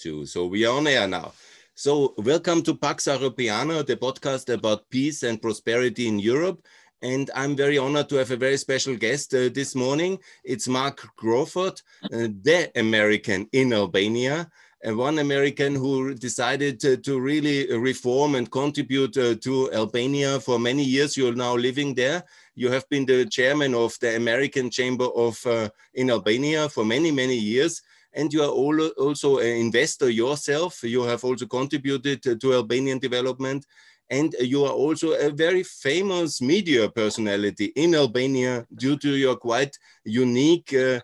So we are on air now. So welcome to Pax Europiana, the podcast about peace and prosperity in Europe. And I'm very honored to have a very special guest uh, this morning. It's Mark Crawford, uh, the American in Albania, and one American who decided to, to really reform and contribute uh, to Albania for many years. You're now living there. You have been the chairman of the American Chamber of uh, in Albania for many, many years and you are also an investor yourself. You have also contributed to Albanian development, and you are also a very famous media personality in Albania due to your quite unique uh,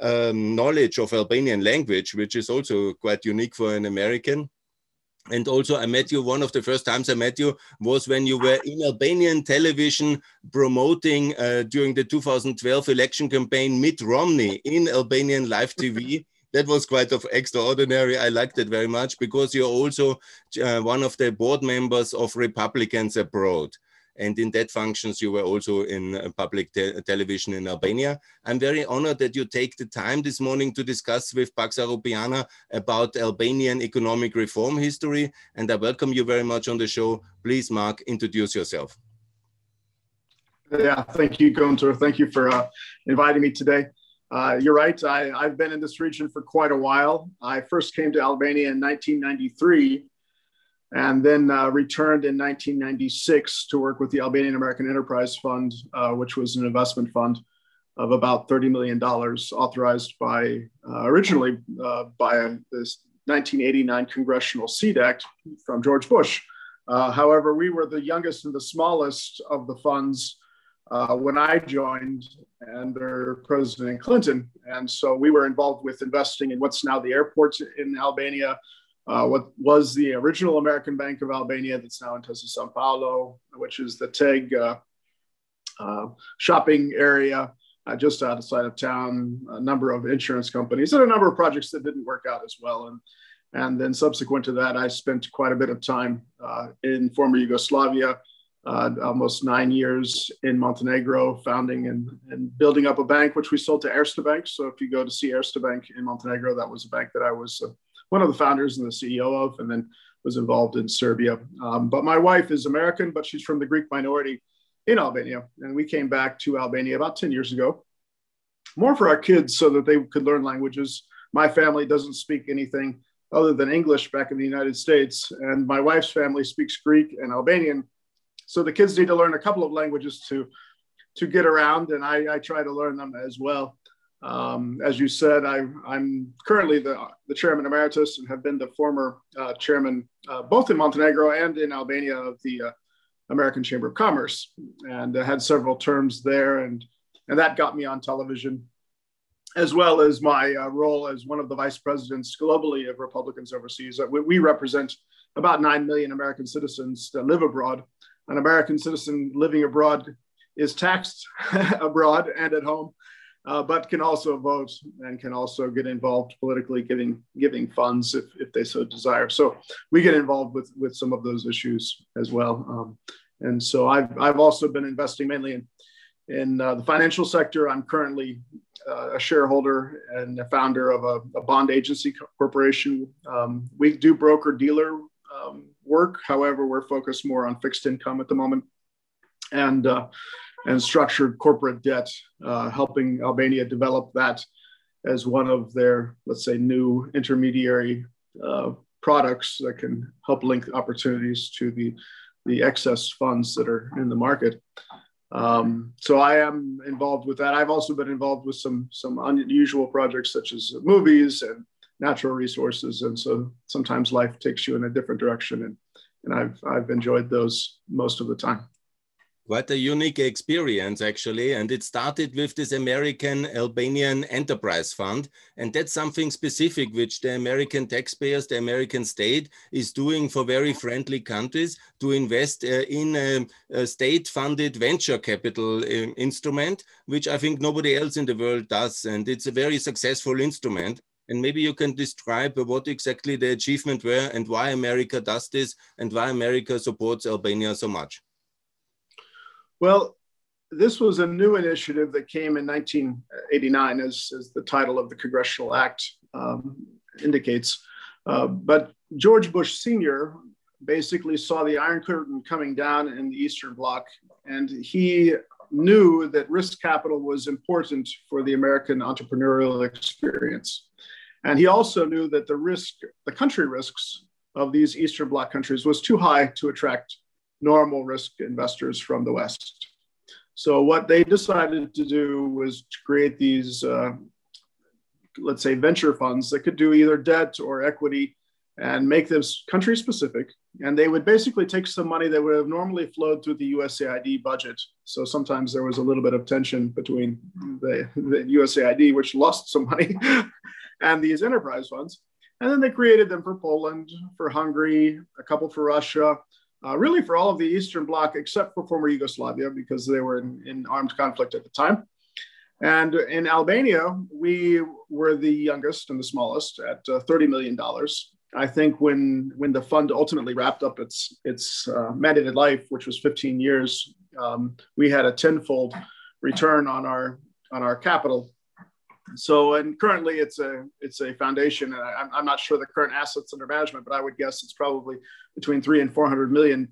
um, knowledge of Albanian language, which is also quite unique for an American. And also, I met you. One of the first times I met you was when you were in Albanian television promoting uh, during the 2012 election campaign Mitt Romney in Albanian live TV that was quite of extraordinary. I liked it very much because you're also uh, one of the board members of Republicans Abroad. And in that functions, you were also in uh, public te television in Albania. I'm very honored that you take the time this morning to discuss with Pax Europiana about Albanian economic reform history. And I welcome you very much on the show. Please, Mark, introduce yourself. Yeah, thank you, Gunter. Thank you for uh, inviting me today. Uh, you're right. I, I've been in this region for quite a while. I first came to Albania in 1993 and then uh, returned in 1996 to work with the Albanian American Enterprise Fund, uh, which was an investment fund of about $30 million, authorized by uh, originally uh, by this 1989 Congressional Seed Act from George Bush. Uh, however, we were the youngest and the smallest of the funds uh, when I joined under President Clinton. And so we were involved with investing in what's now the airports in Albania, uh, what was the original American Bank of Albania that's now in Intesa San Paolo, which is the TEG uh, uh, shopping area uh, just outside of town, a number of insurance companies, and a number of projects that didn't work out as well. And, and then subsequent to that, I spent quite a bit of time uh, in former Yugoslavia uh, almost nine years in Montenegro, founding and, and building up a bank, which we sold to Erste Bank. So if you go to see Erste Bank in Montenegro, that was a bank that I was uh, one of the founders and the CEO of, and then was involved in Serbia. Um, but my wife is American, but she's from the Greek minority in Albania. And we came back to Albania about 10 years ago, more for our kids so that they could learn languages. My family doesn't speak anything other than English back in the United States. And my wife's family speaks Greek and Albanian so the kids need to learn a couple of languages to to get around, and I, I try to learn them as well. Um, as you said, I, am currently the, the chairman emeritus and have been the former uh, chairman uh, both in Montenegro and in Albania of the uh, American Chamber of Commerce, and had several terms there, and and that got me on television, as well as my uh, role as one of the vice presidents globally of Republicans overseas. We, we represent about nine million American citizens that live abroad, an American citizen living abroad is taxed abroad and at home, uh, but can also vote and can also get involved politically, giving giving funds if, if they so desire. So we get involved with with some of those issues as well. Um, and so I've I've also been investing mainly in in uh, the financial sector. I'm currently uh, a shareholder and a founder of a, a bond agency corporation. Um, we do broker dealer um, work. However, we're focused more on fixed income at the moment and, uh, and structured corporate debt, uh, helping Albania develop that as one of their, let's say, new intermediary uh, products that can help link opportunities to the, the excess funds that are in the market. Um, so I am involved with that. I've also been involved with some some unusual projects such as movies and natural resources. And so sometimes life takes you in a different direction. And, and I've, I've enjoyed those most of the time. Quite a unique experience, actually. And it started with this American Albanian Enterprise Fund. And that's something specific which the American taxpayers, the American state is doing for very friendly countries to invest uh, in a, a state funded venture capital uh, instrument, which I think nobody else in the world does. And it's a very successful instrument. And maybe you can describe what exactly the achievement were and why America does this and why America supports Albania so much. Well, this was a new initiative that came in 1989, as, as the title of the Congressional Act um, indicates. Uh, but George Bush Sr. basically saw the Iron Curtain coming down in the Eastern Bloc, and he knew that risk capital was important for the American entrepreneurial experience. And he also knew that the risk, the country risks of these Eastern Bloc countries was too high to attract normal risk investors from the West. So what they decided to do was to create these, uh, let's say, venture funds that could do either debt or equity and make them country specific. And they would basically take some money that would have normally flowed through the USAID budget. So sometimes there was a little bit of tension between the, the USAID, which lost some money, and these enterprise funds. And then they created them for Poland, for Hungary, a couple for Russia, uh, really for all of the Eastern Bloc except for former Yugoslavia because they were in, in armed conflict at the time. And in Albania, we were the youngest and the smallest at uh, $30 million. I think when when the fund ultimately wrapped up its its uh, mandated life, which was 15 years, um, we had a tenfold return on our on our capital. So, and currently it's a it's a foundation, and I, I'm not sure the current assets under management, but I would guess it's probably between three and 400 million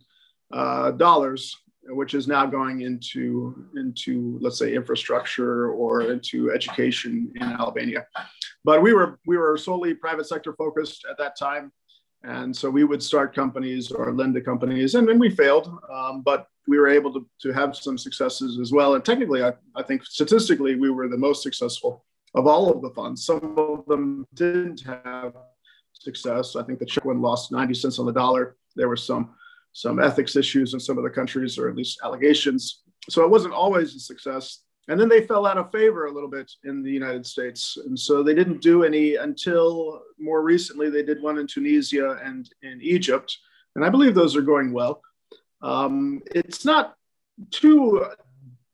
uh, dollars which is now going into into let's say infrastructure or into education in Albania. But we were we were solely private sector focused at that time, and so we would start companies or lend to companies, and then we failed, um, but we were able to, to have some successes as well. And technically, I, I think statistically, we were the most successful of all of the funds. Some of them didn't have success. I think the Czech one lost 90 cents on the dollar. There were some some ethics issues in some of the countries, or at least allegations. So it wasn't always a success. And then they fell out of favor a little bit in the United States. And so they didn't do any until more recently. They did one in Tunisia and in Egypt. And I believe those are going well. Um, it's not too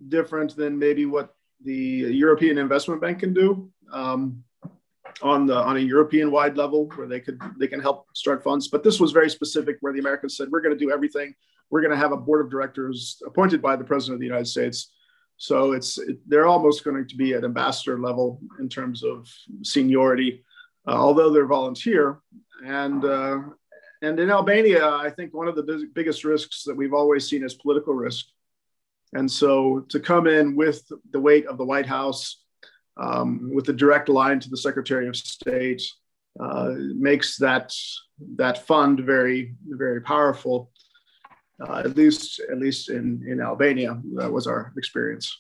different than maybe what the European Investment Bank can do. Um, on the on a European wide level where they could they can help start funds. But this was very specific where the Americans said we're going to do everything. We're going to have a board of directors appointed by the president of the United States. So it's it, they're almost going to be at ambassador level in terms of seniority, uh, although they're volunteer. And uh, and in Albania, I think one of the biggest risks that we've always seen is political risk. And so to come in with the weight of the White House, um, with a direct line to the Secretary of State uh, makes that that fund very very powerful. Uh, at least at least in in Albania, that was our experience.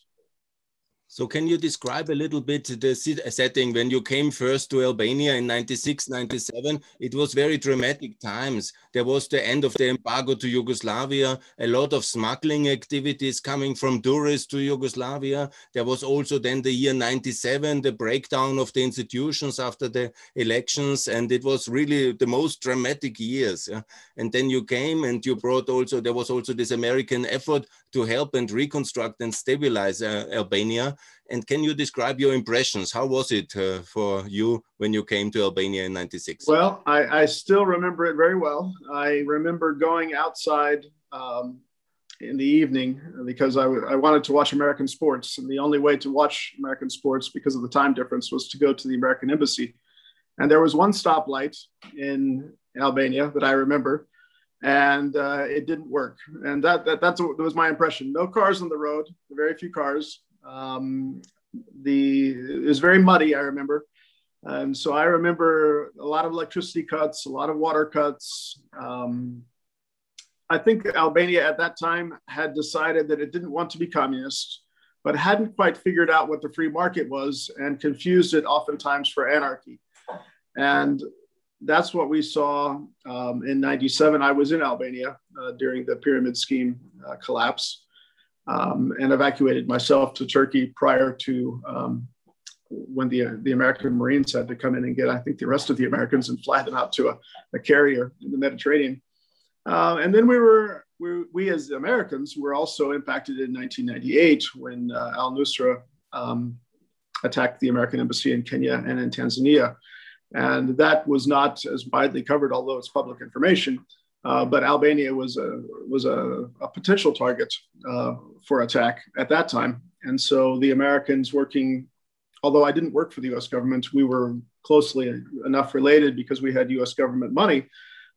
So can you describe a little bit the setting when you came first to Albania in 96, 97? It was very dramatic times. There was the end of the embargo to Yugoslavia, a lot of smuggling activities coming from tourists to Yugoslavia. There was also then the year 97, the breakdown of the institutions after the elections. And it was really the most dramatic years. And then you came and you brought also, there was also this American effort to help and reconstruct and stabilize uh, Albania. And can you describe your impressions? How was it uh, for you when you came to Albania in 96? Well, I, I still remember it very well. I remember going outside um, in the evening because I, I wanted to watch American sports. And the only way to watch American sports because of the time difference was to go to the American embassy. And there was one stoplight in Albania that I remember and uh, it didn't work. And that, that that's that was my impression. No cars on the road, very few cars. Um, the it was very muddy. I remember, and so I remember a lot of electricity cuts, a lot of water cuts. Um, I think Albania at that time had decided that it didn't want to be communist, but hadn't quite figured out what the free market was and confused it oftentimes for anarchy. And that's what we saw um, in 97. I was in Albania uh, during the pyramid scheme uh, collapse um, and evacuated myself to Turkey prior to um, when the, the American Marines had to come in and get, I think, the rest of the Americans and fly them out to a, a carrier in the Mediterranean. Uh, and then we were, we, we as Americans were also impacted in 1998 when uh, al Nusra um, attacked the American embassy in Kenya and in Tanzania. And that was not as widely covered, although it's public information. Uh, but Albania was a was a, a potential target uh, for attack at that time, and so the Americans working, although I didn't work for the U.S. government, we were closely enough related because we had U.S. government money.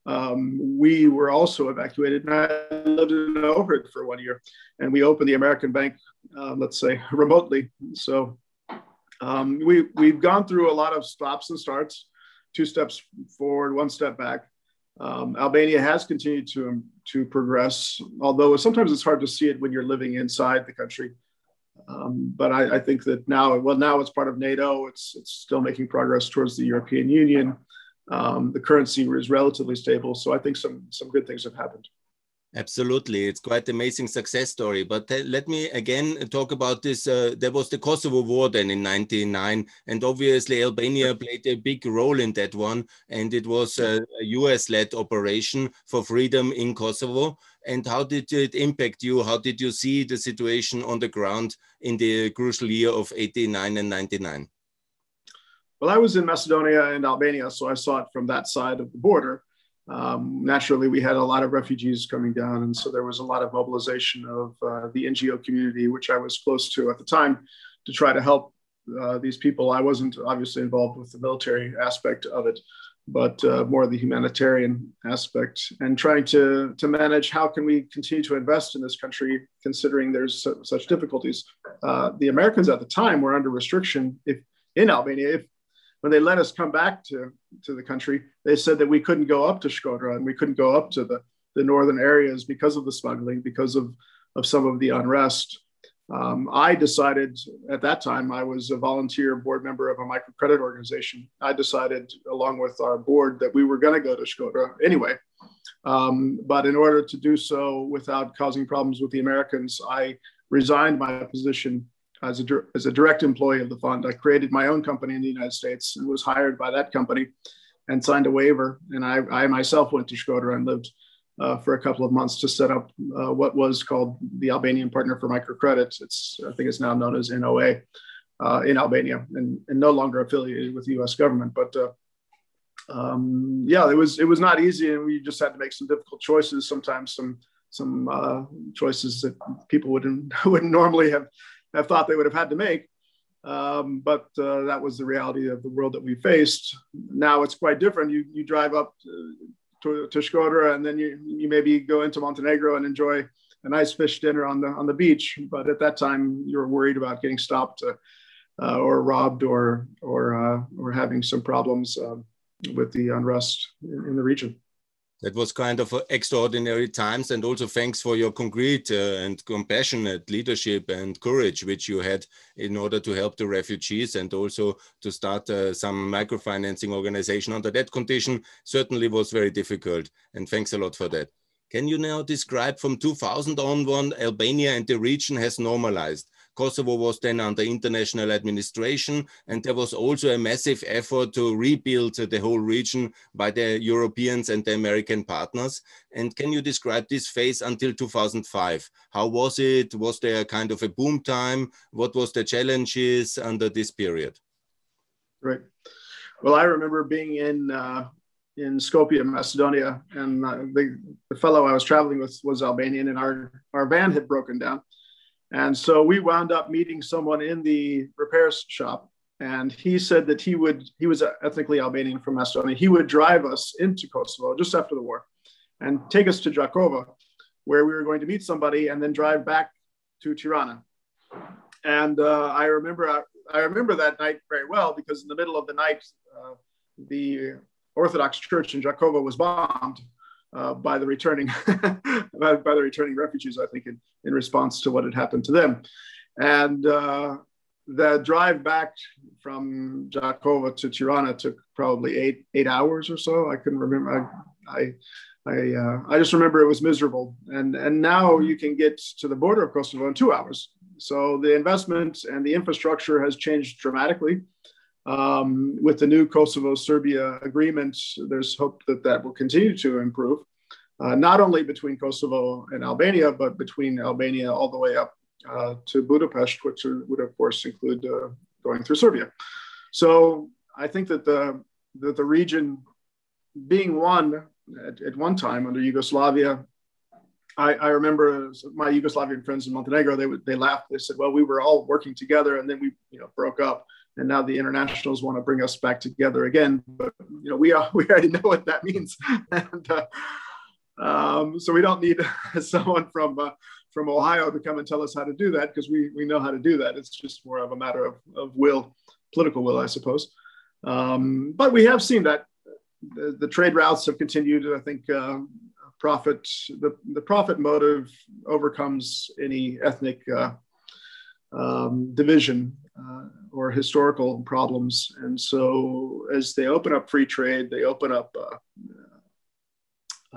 Um, we were also evacuated, and I lived in Ohrid for one year, and we opened the American Bank, uh, let's say, remotely. So um, we we've gone through a lot of stops and starts, two steps forward, one step back. Um, Albania has continued to to progress, although sometimes it's hard to see it when you're living inside the country. Um, but I, I, think that now, well, now it's part of NATO. It's it's still making progress towards the European Union. Um, the currency is relatively stable, so I think some some good things have happened. Absolutely, it's quite amazing success story. But uh, let me again talk about this. Uh, there was the Kosovo War then in '99, and obviously Albania played a big role in that one. And it was a US-led operation for freedom in Kosovo. And how did it impact you? How did you see the situation on the ground in the crucial year of '89 and '99? Well, I was in Macedonia and Albania, so I saw it from that side of the border um, naturally we had a lot of refugees coming down and so there was a lot of mobilization of uh, the ngo community which i was close to at the time to try to help uh, these people. I wasn't obviously involved with the military aspect of it but uh, more the humanitarian aspect and trying to, to manage how can we continue to invest in this country considering there's su- such difficulties. Uh, the americans at the time were under restriction if in albania if when they let us come back to, to the country, they said that we couldn't go up to Shkodra and we couldn't go up to the, the northern areas because of the smuggling, because of, of some of the unrest. Um, I decided at that time, I was a volunteer board member of a microcredit organization. I decided, along with our board, that we were going to go to Shkodra anyway. Um, but in order to do so without causing problems with the Americans, I resigned my position as a, as a direct employee of the fund. I created my own company in the United States and was hired by that company and signed a waiver. And I, I myself went to Shkodra and lived uh, for a couple of months to set up uh, what was called the Albanian Partner for Microcredits. It's, I think it's now known as NOA uh, in Albania and, and, no longer affiliated with the US government. But uh, um, yeah, it was, it was not easy and we just had to make some difficult choices, sometimes some, some uh, choices that people wouldn't, wouldn't normally have have thought they would have had to make. Um, but uh, that was the reality of the world that we faced. Now it's quite different. You, you drive up to, to Shkodra and then you, you maybe go into Montenegro and enjoy a nice fish dinner on the, on the beach. But at that time, you were worried about getting stopped uh, uh, or robbed or, or, uh, or having some problems with the unrest in, in the region that was kind of extraordinary times and also thanks for your concrete uh, and compassionate leadership and courage which you had in order to help the refugees and also to start uh, some microfinancing organization under that condition certainly was very difficult and thanks a lot for that. Can you now describe from 2000 on albania and the region has normalized Kosovo was then under international administration, and there was also a massive effort to rebuild the whole region by the Europeans and the American partners. And can you describe this phase until 2005? How was it? Was there a kind of a boom time? What was the challenges under this period? Right. Well, I remember being in uh, in Skopje, Macedonia, and uh, the, the fellow I was traveling with was Albanian, and our our van had broken down, and so we wound up meeting someone in the repair shop. And he said that he would, he was ethnically Albanian from Macedonia. He would drive us into Kosovo just after the war and take us to Jakova, where we were going to meet somebody and then drive back to Tirana. And uh, I remember, I, I, remember that night very well because in the middle of the night, uh, the Orthodox Church in Jakova was bombed uh, by the returning by, by, the returning refugees, I think, in, in response to what had happened to them. And uh, the drive back from Jakova to Tirana took probably eight eight hours or so. I couldn't remember. I I I, uh, I just remember it was miserable. And and now you can get to the border of Kosovo in two hours. So the investment and the infrastructure has changed dramatically. Um, with the new Kosovo Serbia agreement, there's hope that that will continue to improve, uh, not only between Kosovo and Albania, but between Albania all the way up uh, to Budapest, which would, of course, include uh, going through Serbia. So I think that the, that the region being one at, at one time under Yugoslavia, I, I, remember my Yugoslavian friends in Montenegro, they, would, they laughed. They said, well, we were all working together and then we you know, broke up and now the internationals want to bring us back together again. But you know, we are we already know what that means, and uh, um, so we don't need someone from uh, from Ohio to come and tell us how to do that because we we know how to do that. It's just more of a matter of, of will, political will, I suppose. Um, but we have seen that the, the, trade routes have continued. I think uh, profit the, the profit motive overcomes any ethnic uh, um, division uh, or historical problems. And so, as they open up free trade, they open up uh,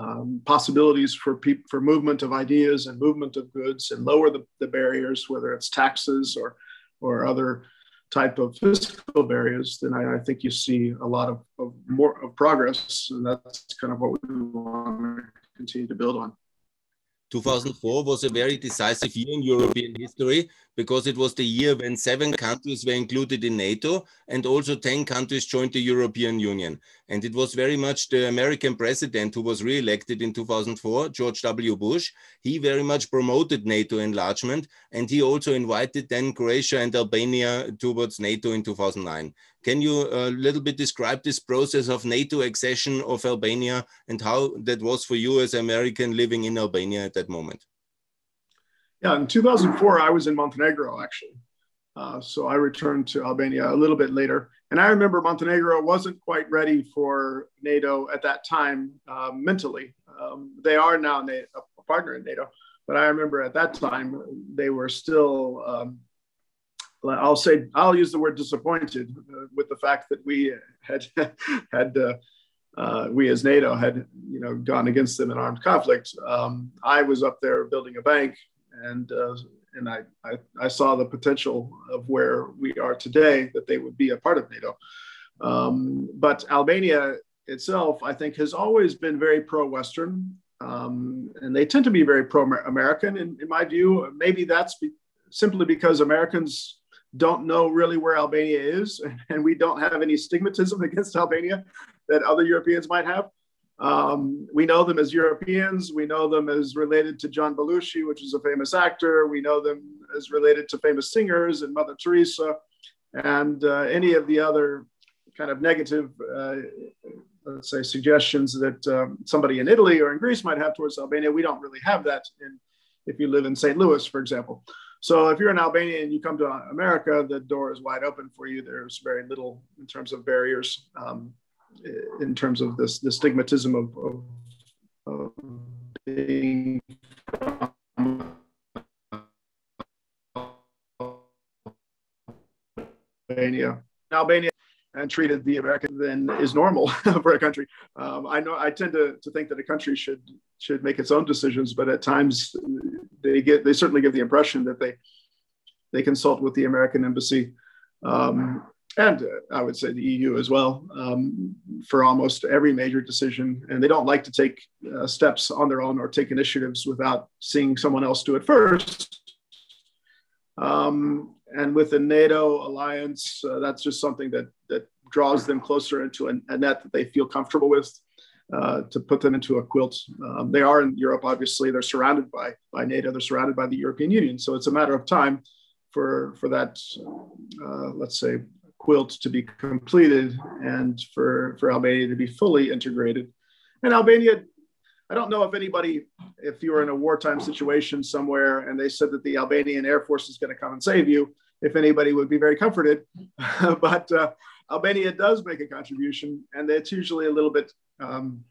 um, possibilities for people for movement of ideas and movement of goods, and lower the, the barriers, whether it's taxes or or other type of physical barriers, then I, I think you see a lot of, of, more of progress, and that's kind of what we want to continue to build on. 2004 was a very decisive year in European history because it was the year when seven countries were included in NATO and also 10 countries joined the European Union. And it was very much the American president who was re-elected in 2004, George W. Bush. He very much promoted NATO enlargement and he also invited then Croatia and Albania towards NATO in 2009. Can you a little bit describe this process of NATO accession of Albania and how that was for you as an American living in Albania at that moment? Yeah, in 2004, I was in Montenegro actually. Uh, so I returned to Albania a little bit later. And I remember Montenegro wasn't quite ready for NATO at that time uh, mentally. Um, they are now a partner in NATO, but I remember at that time they were still, um, I'll say, I'll use the word disappointed uh, with the fact that we had had uh, uh, we as NATO had you know gone against them in armed conflict. Um, I was up there building a bank and uh, and I, I, I saw the potential of where we are today that they would be a part of NATO. Um, but Albania itself, I think, has always been very pro-Western, um, and they tend to be very pro-American. In, in my view, maybe that's be- simply because Americans don't know really where Albania is, and we don't have any stigmatism against Albania that other Europeans might have. Um, we know them as Europeans. We know them as related to John Belushi, which is a famous actor. We know them as related to famous singers and Mother Teresa and uh, any of the other kind of negative, uh, let's say, suggestions that um, somebody in Italy or in Greece might have towards Albania. We don't really have that in, if you live in St. Louis, for example. So if you're in Albania and you come to America, the door is wide open for you. There's very little in terms of barriers. Um, in terms of this the stigmatism of, of, of being Albania. Albania and treated the American than is normal for a country. Um, I know I tend to, to think that a country should should make its own decisions, but at times they get they certainly give the impression that they they consult with the American embassy. Um, and uh, I would say the EU as well, um, for almost every major decision. And they don't like to take uh, steps on their own or take initiatives without seeing someone else do it first. Um, and with the NATO alliance, uh, that's just something that, that draws them closer into a, net that they feel comfortable with. Uh, to put them into a quilt. Um, they are in Europe, obviously. They're surrounded by, by NATO, they're surrounded by the European Union. So it's a matter of time for, for that, uh, let's say, quilt to be completed and for, for Albania to be fully integrated. And Albania, I don't know if anybody, if you were in a wartime situation somewhere and they said that the Albanian Air Force is going to come and save you, if anybody would be very comforted. but uh, Albania does make a contribution, and it's usually a little bit um,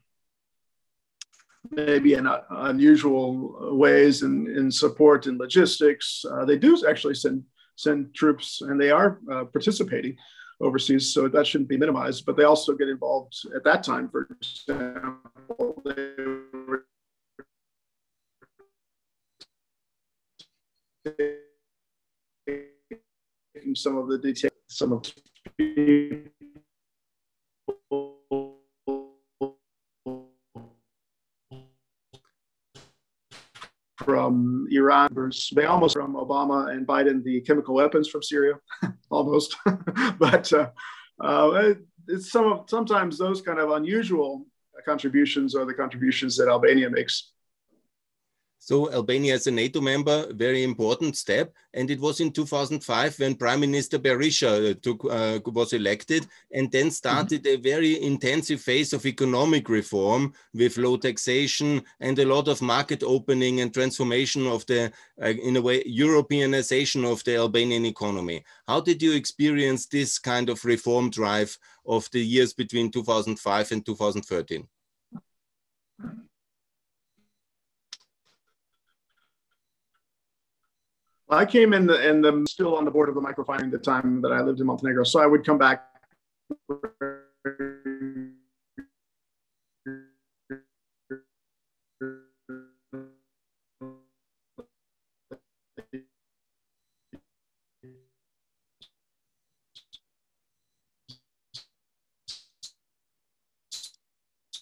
maybe in uh, unusual ways in, in support and logistics. Uh, they do actually send send troops, and they are uh, participating overseas, so that shouldn't be minimized. But they also get involved at that time, for example, they taking some of the details, some of from Iran. They almost from Obama and Biden the chemical weapons from Syria, almost. but uh, uh, it's some of sometimes those kind of unusual contributions are the contributions that Albania makes. So Albania as a NATO member, very important step. And it was in 2005 when Prime Minister Berisha uh, took, uh, was elected and then started mm -hmm. a very intensive phase of economic reform with low taxation and a lot of market opening and transformation of the, uh, in a way, Europeanization of the Albanian economy. How did you experience this kind of reform drive of the years between 2005 and 2013? I came in the in the still on the board of the microfining the time that I lived in Montenegro, so I would come back.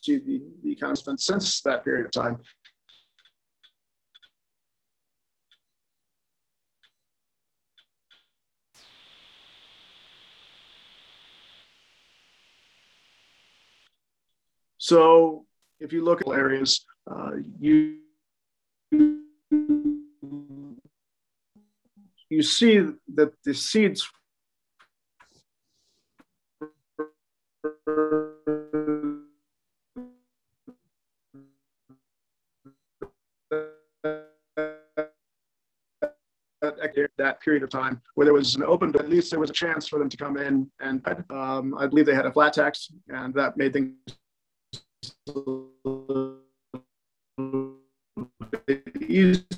the, the kind of since that period of time. So if you look at areas, uh, you you see that the seeds that period of time where there was an open, but at least there was a chance for them to come in. And um, I believe they had a flat tax, and that made things easier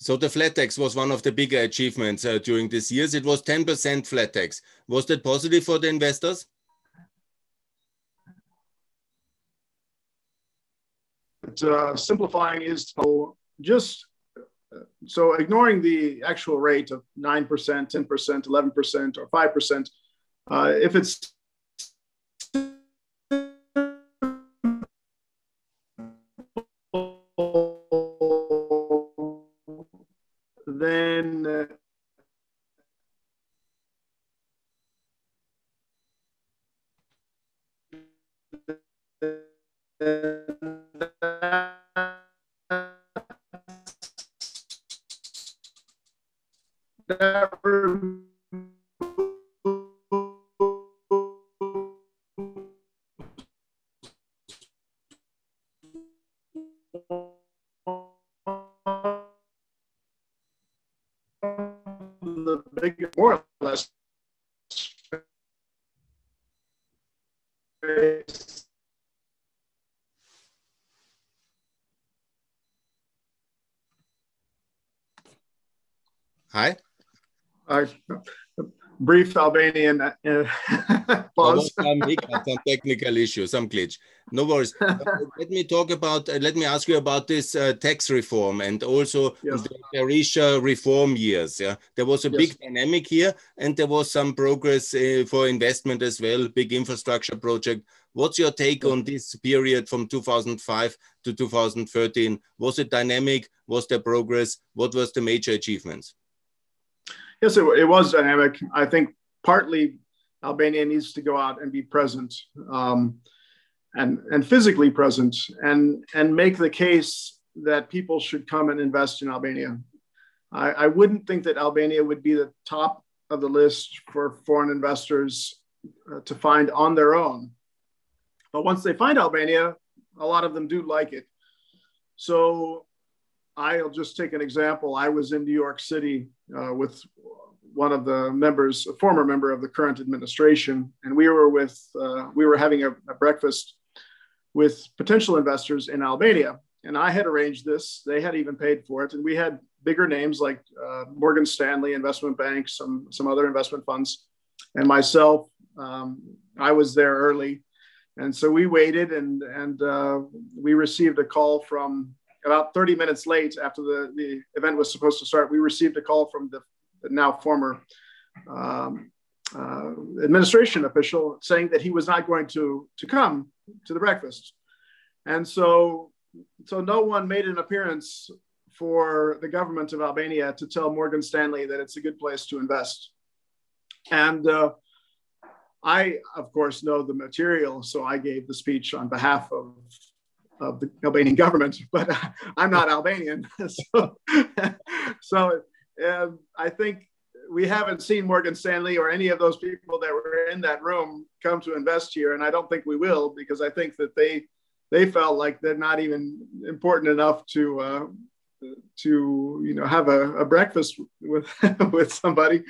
So the flat tax was one of the bigger achievements uh, during these years. It was 10% flat tax. Was that positive for the investors? But, uh, simplifying is just uh, so ignoring the actual rate of 9%, 10%, 11%, or 5%, uh, if it's brief Albanian uh, pause. some some technical issue, some glitch. No worries. uh, let me talk about, uh, let me ask you about this uh, tax reform and also yes. the Berisha reform years. Yeah, There was a yes. big dynamic here and there was some progress uh, for investment as well, big infrastructure project. What's your take on this period from 2005 to 2013? Was it dynamic? Was there progress? What was the major achievements? Yes, it, it was dynamic. I think partly Albania needs to go out and be present um, and, and physically present and, and make the case that people should come and invest in Albania. I, I wouldn't think that Albania would be the top of the list for foreign investors uh, to find on their own. But once they find Albania, a lot of them do like it. So I'll just take an example. I was in New York City uh, with one of the members, a former member of the current administration, and we were with uh, we were having a, a, breakfast with potential investors in Albania. And I had arranged this; they had even paid for it, and we had bigger names like uh, Morgan Stanley Investment Bank, some some other investment funds, and myself. Um, I was there early, and so we waited, and and uh, we received a call from about 30 minutes late after the, the event was supposed to start, we received a call from the, the now former um, uh, administration official saying that he was not going to, to come to the breakfast. And so, so no one made an appearance for the government of Albania to tell Morgan Stanley that it's a good place to invest. And uh, I, of course, know the material, so I gave the speech on behalf of, of the Albanian government, but I'm not Albanian. so so um, I think we haven't seen Morgan Stanley or any of those people that were in that room come to invest here, and I don't think we will because I think that they they felt like they're not even important enough to uh, to you know have a, a breakfast with with somebody.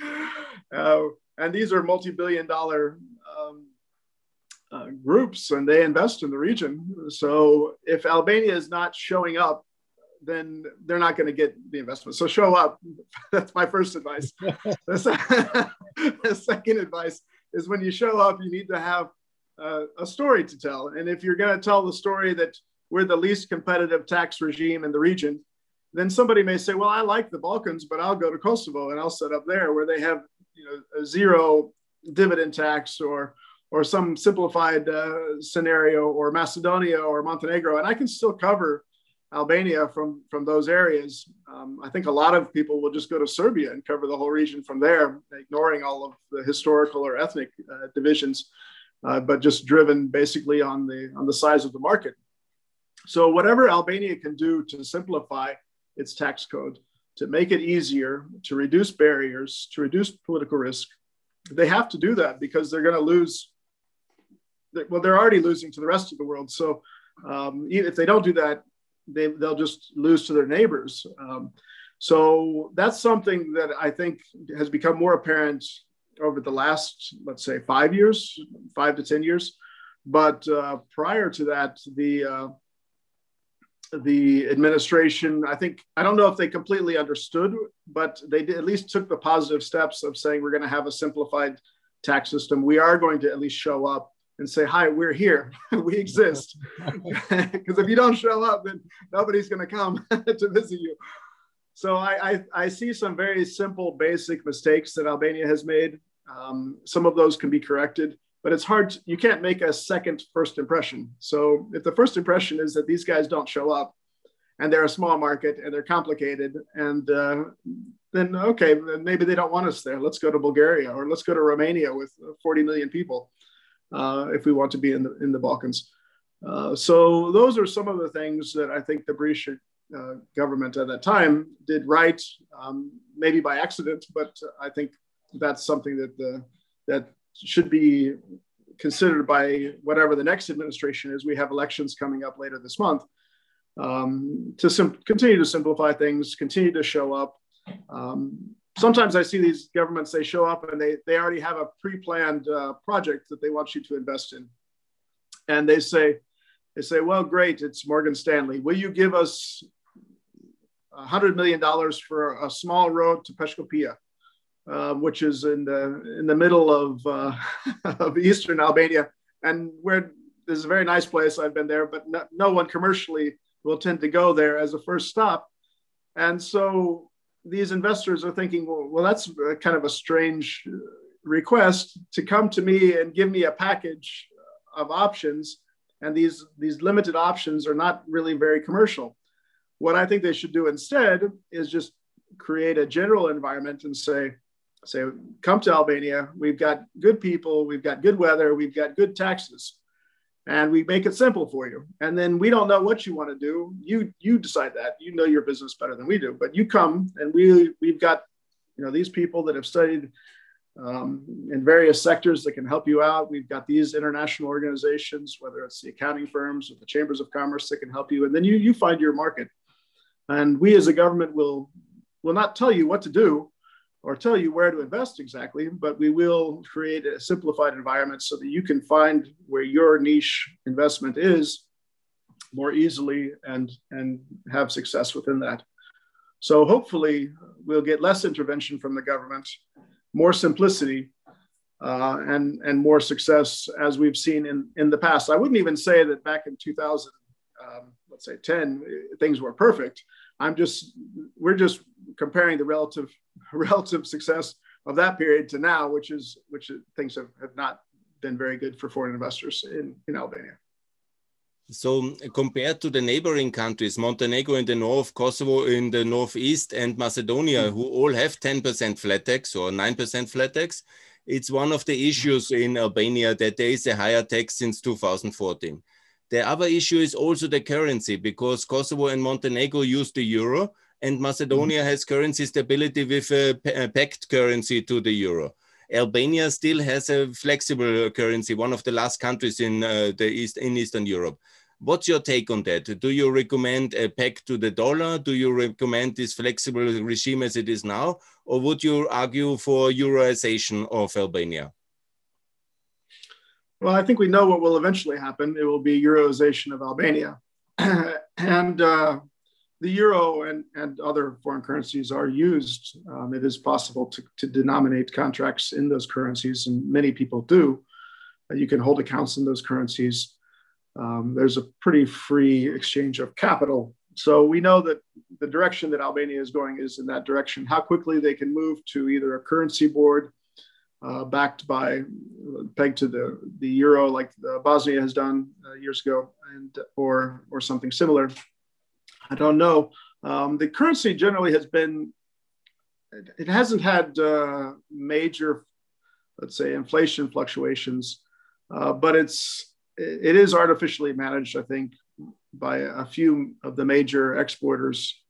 Uh, and these are multi-billion dollar uh, groups, and they invest in the region. So if Albania is not showing up, then they're not going to get the investment. So show up. That's my first advice. the second advice is when you show up, you need to have uh, a story to tell. And if you're going to tell the story that we're the least competitive tax regime in the region, then somebody may say, well, I like the Balkans, but I'll go to Kosovo and I'll set up there where they have you know, a zero dividend tax or, or some simplified uh, scenario or Macedonia or Montenegro. And I can still cover Albania from, from those areas. Um, I think a lot of people will just go to Serbia and cover the whole region from there, ignoring all of the historical or ethnic uh, divisions, uh, but just driven basically on the, on the size of the market. So whatever Albania can do to simplify its tax code, to make it easier, to reduce barriers, to reduce political risk, they have to do that because they're going to lose. Well, they're already losing to the rest of the world. So um, if they don't do that, they, they'll just lose to their neighbors. Um, so that's something that I think has become more apparent over the last, let's say, five years, five to 10 years. But uh, prior to that, the uh, the administration, I think, I don't know if they completely understood, but they did, at least took the positive steps of saying we're going to have a simplified tax system. We are going to at least show up and say, hi, we're here, we exist. Because if you don't show up, then nobody's going to come to visit you. So I, I, I, see some very simple, basic mistakes that Albania has made. Um, some of those can be corrected but it's hard to, you can't make a second first impression so if the first impression is that these guys don't show up and they're a small market and they're complicated and uh, then okay maybe they don't want us there let's go to bulgaria or let's go to romania with 40 million people uh, if we want to be in the in the balkans uh, so those are some of the things that i think the Berisha uh, government at that time did right um, maybe by accident but i think that's something that the that should be considered by whatever the next administration is. We have elections coming up later this month um, to sim- continue to simplify things, continue to show up. Um, sometimes I see these governments, they show up and they, they already have a pre planned uh, project that they want you to invest in. And they say, they say, well, great, it's Morgan Stanley. Will you give us $100 million for a small road to Peshkopia? uh, which is in the in the middle of uh, of eastern Albania, and where there's a very nice place. I've been there, but no, no, one commercially will tend to go there as a first stop, and so these investors are thinking, well, well that's kind of a strange uh, request to come to me and give me a package of options, and these these limited options are not really very commercial. What I think they should do instead is just create a general environment and say, say, come to Albania. We've got good people, we've got good weather, we've got good taxes, and we make it simple for you. And then we don't know what you want to do. You you decide that. You know your business better than we do. But you come, and we we've got you know these people that have studied um, in various sectors that can help you out. We've got these international organizations, whether it's the accounting firms or the chambers of commerce that can help you, and then you you find your market. And we as a government will will not tell you what to do or tell you where to invest exactly, but we will create a simplified environment so that you can find where your niche investment is more easily and, and have success within that. So hopefully we'll get less intervention from the government, more simplicity, uh, and, and more success as we've seen in, in the past. I wouldn't even say that back in 2000, um, let's say 10, things were perfect. I'm just, we're just comparing the relative relative success of that period to now, which is which things have, have not been very good for foreign investors in, in Albania. So compared to the neighboring countries, Montenegro in the north, Kosovo in the northeast, and Macedonia, mm -hmm. who all have 10% flat tax or 9% flat tax, it's one of the issues in Albania that there is a higher tax since 2014. The other issue is also the currency because Kosovo and Montenegro use the euro and Macedonia mm -hmm. has currency stability with a, a pegged currency to the euro. Albania still has a flexible currency, one of the last countries in uh, the East in Eastern Europe. What's your take on that? Do you recommend a peg to the dollar? Do you recommend this flexible regime as it is now? Or would you argue for Euroization of Albania? Well, I think we know what will eventually happen. It will be Euroization of Albania. and uh, the euro and, and other foreign currencies are used. Um, it is possible to, to denominate contracts in those currencies, and many people do. Uh, you can hold accounts in those currencies um, there's a pretty free exchange of capital. So we know that the direction that Albania is going is in that direction. How quickly they can move to either a currency board uh, backed by pegged to the, the euro, like Bosnia has done uh, years ago, and or or something similar. I don't know. Um, the currency generally has been. It hasn't had uh, major, let's say, inflation fluctuations, uh, but it's it is artificially managed, I think, by a few of the major exporters.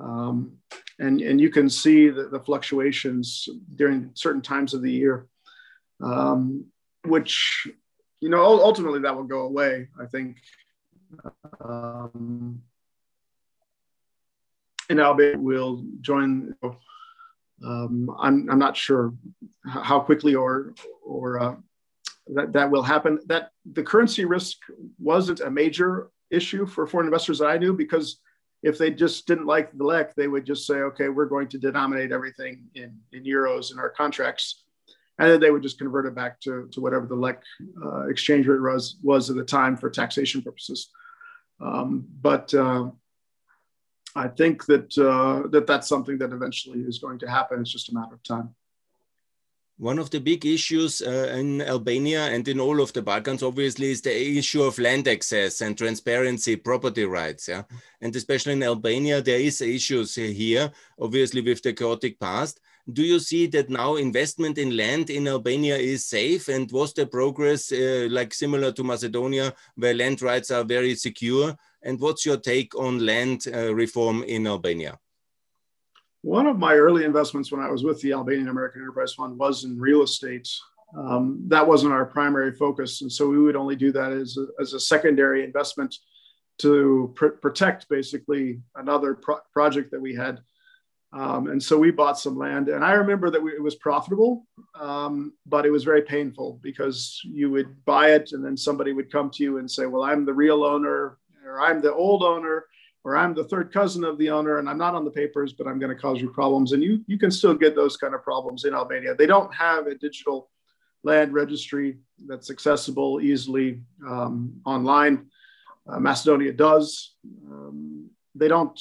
Um, and, and you can see the, the, fluctuations during certain times of the year, um, which, you know, ultimately that will go away, I think. Um, and Albert will join. Um, I'm, I'm not sure how quickly or or uh, that, that will happen. That the currency risk wasn't a major issue for foreign investors that I knew because if they just didn't like the lek, they would just say, okay, we're going to denominate everything in, in euros in our contracts. And then they would just convert it back to, to whatever the lek uh, exchange rate was, was at the time for taxation purposes. Um, but uh, I think that, uh, that that's something that eventually is going to happen. It's just a matter of time. One of the big issues uh, in Albania and in all of the Balkans, obviously, is the issue of land access and transparency, property rights. Yeah, and especially in Albania, there is issues here, obviously, with the chaotic past. Do you see that now investment in land in Albania is safe? And was the progress uh, like similar to Macedonia, where land rights are very secure? And what's your take on land uh, reform in Albania? One of my early investments when I was with the Albanian American Enterprise Fund was in real estate. Um, that wasn't our primary focus. And so we would only do that as a, as a secondary investment to pr- protect basically another pro- project that we had. Um, and so we bought some land. And I remember that we, it was profitable, um, but it was very painful because you would buy it and then somebody would come to you and say, Well, I'm the real owner or I'm the old owner or I'm the third cousin of the owner and I'm not on the papers, but I'm going to cause you problems. And you, you can still get those kind of problems in Albania. They don't have a digital land registry that's accessible easily um, online. Uh, Macedonia does. Um, they don't.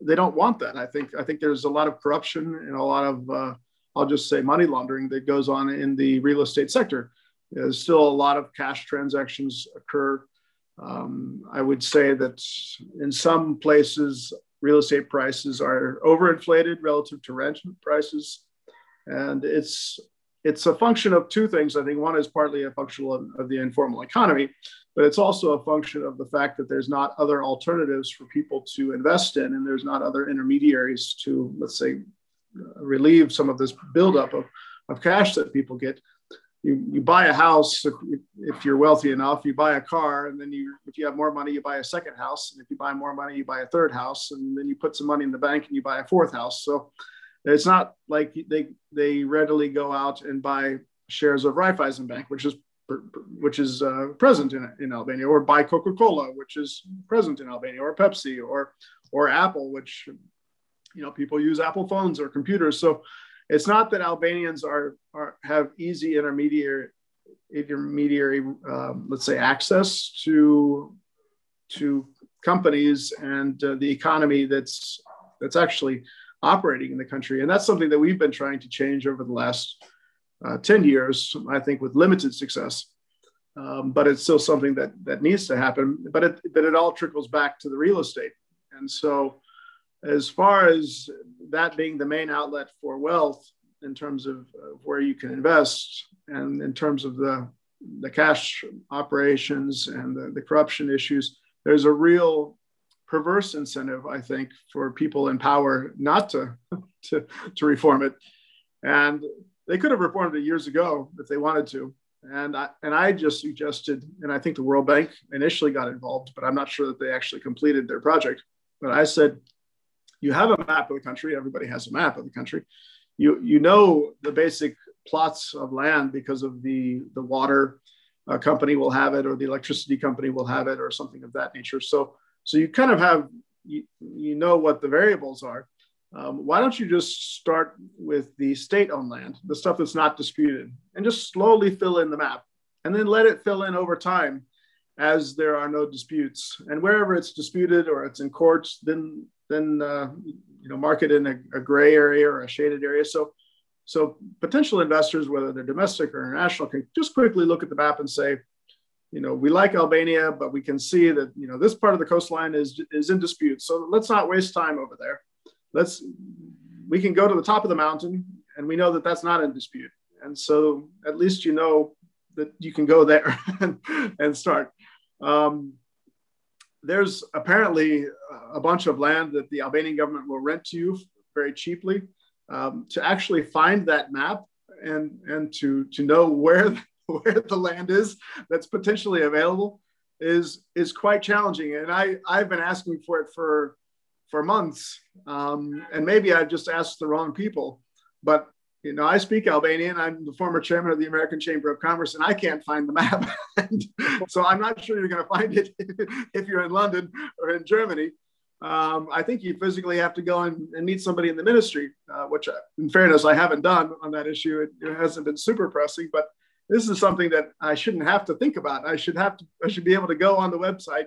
They don't want that. I think. I think there's a lot of corruption and a lot of, uh, I'll just say, money laundering that goes on in the real estate sector. There's still a lot of cash transactions occur um, I would say that in some places, real estate prices are overinflated relative to rent prices. And it's it's a function of two things. I think one is partly a function of, of, the informal economy, but it's also a function of the fact that there's not other alternatives for people to invest in, and there's not other intermediaries to, let's say, relieve some of this buildup of, of cash that people get you, you buy a house if, if, you're wealthy enough you buy a car and then you if you have more money you buy a second house and if you buy more money you buy a third house and then you put some money in the bank and you buy a fourth house. So it's not like they they readily go out and buy shares of Raiffeisen Bank which is which is uh, present in, in Albania or buy Coca-Cola which is present in Albania or Pepsi or or Apple which you know people use Apple phones or computers. So it's not that Albanians are, are have easy intermediary intermediary um, let's say access to to companies and uh, the economy that's that's actually operating in the country. And that's something that we've been trying to change over the last uh, 10 years, I think, with limited success. Um, but it's still something that, that needs to happen. But it, but it all trickles back to the real estate. And so, as far as that being the main outlet for wealth in terms of, where you can invest and in terms of the, the cash operations and the, the corruption issues, there's a real perverse incentive, I think, for people in power not to, to, to reform it. And they could have reformed it years ago if they wanted to. And I, and I just suggested, and I think the World Bank initially got involved, but I'm not sure that they actually completed their project. But I said, you have a map of the country. Everybody has a map of the country. You, you know the basic plots of land because of the, the water uh, company will have it, or the electricity company will have it, or something of that nature. So so you kind of have, you, you know what the variables are. Um, why don't you just start with the state owned land, the stuff that's not disputed, and just slowly fill in the map and then let it fill in over time as there are no disputes. And wherever it's disputed or it's in courts, then then uh, you know market in a, a, gray area or a shaded area. So so potential investors, whether they're domestic or international, can just quickly look at the map and say, you know, we like Albania, but we can see that, you know, this part of the coastline is, is in dispute. So let's not waste time over there. Let's, we can go to the top of the mountain and we know that that's not in dispute. And so at least you know that you can go there and, and start. Um, there's apparently a bunch of land that the Albanian government will rent to you very cheaply. Um, to actually find that map and and to to know where where the land is that's potentially available is is quite challenging. And I I've been asking for it for for months, um, and maybe I just asked the wrong people. But you know, I speak Albanian. I'm the former chairman of the American Chamber of Commerce, and I can't find the map. so I'm not sure you're going to find it if you're in London or in Germany. Um, I think you physically have to go and, and meet somebody in the ministry, uh, which, in fairness, I haven't done on that issue. It, it hasn't been super pressing, but this is something that I shouldn't have to think about. I should have to, I should be able to go on the website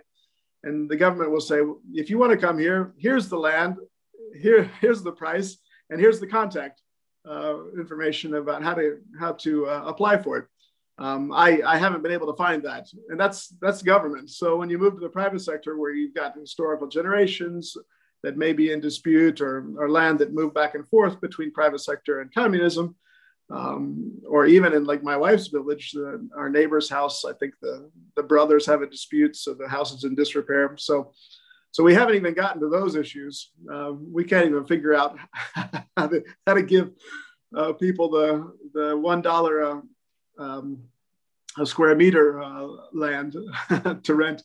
and the government will say, if you want to come here, here's the land, here, here's the price, and here's the contact uh, information about how to, how to uh, apply for it. Um, I, I haven't been able to find that. And that's, that's government. So when you move to the private sector where you've got historical generations that may be in dispute or, or land that moved back and forth between private sector and communism, um, or even in like my wife's village, the, our neighbor's house, I think the, the brothers have a dispute, so the house is in disrepair. So, so we haven't even gotten to those issues. Uh, we can't even figure out how to, how to give uh, people the the one dollar a, um, a square meter uh, land to rent.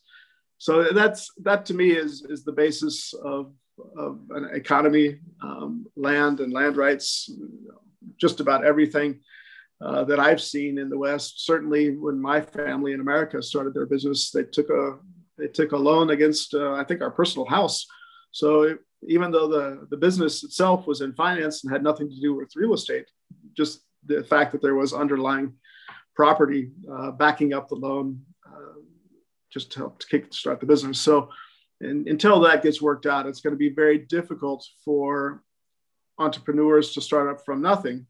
So that's that to me is is the basis of of an economy, um, land and land rights, just about everything uh, that I've seen in the West. Certainly, when my family in America started their business, they took a they took a loan against uh, I think our personal house. So it, even though the the business itself was in finance and had nothing to do with real estate, just the fact that there was underlying property uh, backing up the loan uh, just to help kick start the business. So. And until that gets worked out, it's going to be very difficult for entrepreneurs to start up from nothing.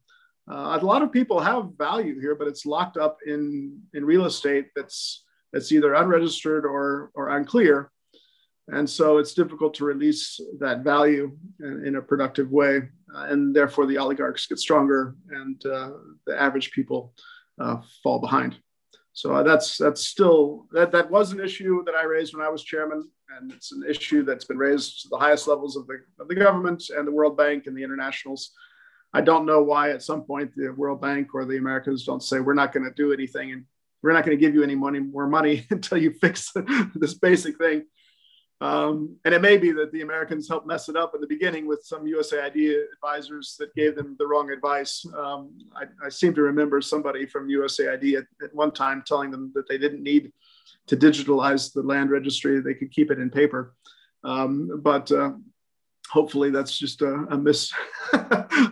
Uh, a lot of people have value here, but it's locked up in, in real estate that's, that's either unregistered or, or unclear. And so it's difficult to release that value in, in a productive way. Uh, and therefore, the oligarchs get stronger and uh, the average people uh, fall behind. So uh, that's that's still that that was an issue that I raised when I was chairman, and it's an issue that's been raised to the highest levels of the of the government and the World Bank and the internationals. I don't know why at some point the World Bank or the Americans don't say we're not going to do anything and we're not going to give you any money more money until you fix this basic thing. Um, and it may be that the Americans helped mess it up in the beginning with some USAID advisors that gave them the wrong advice. Um, I, I, seem to remember somebody from USAID at, at, one time telling them that they didn't need to digitalize the land registry; they could keep it in paper. Um, but uh, hopefully, that's just a, a miss.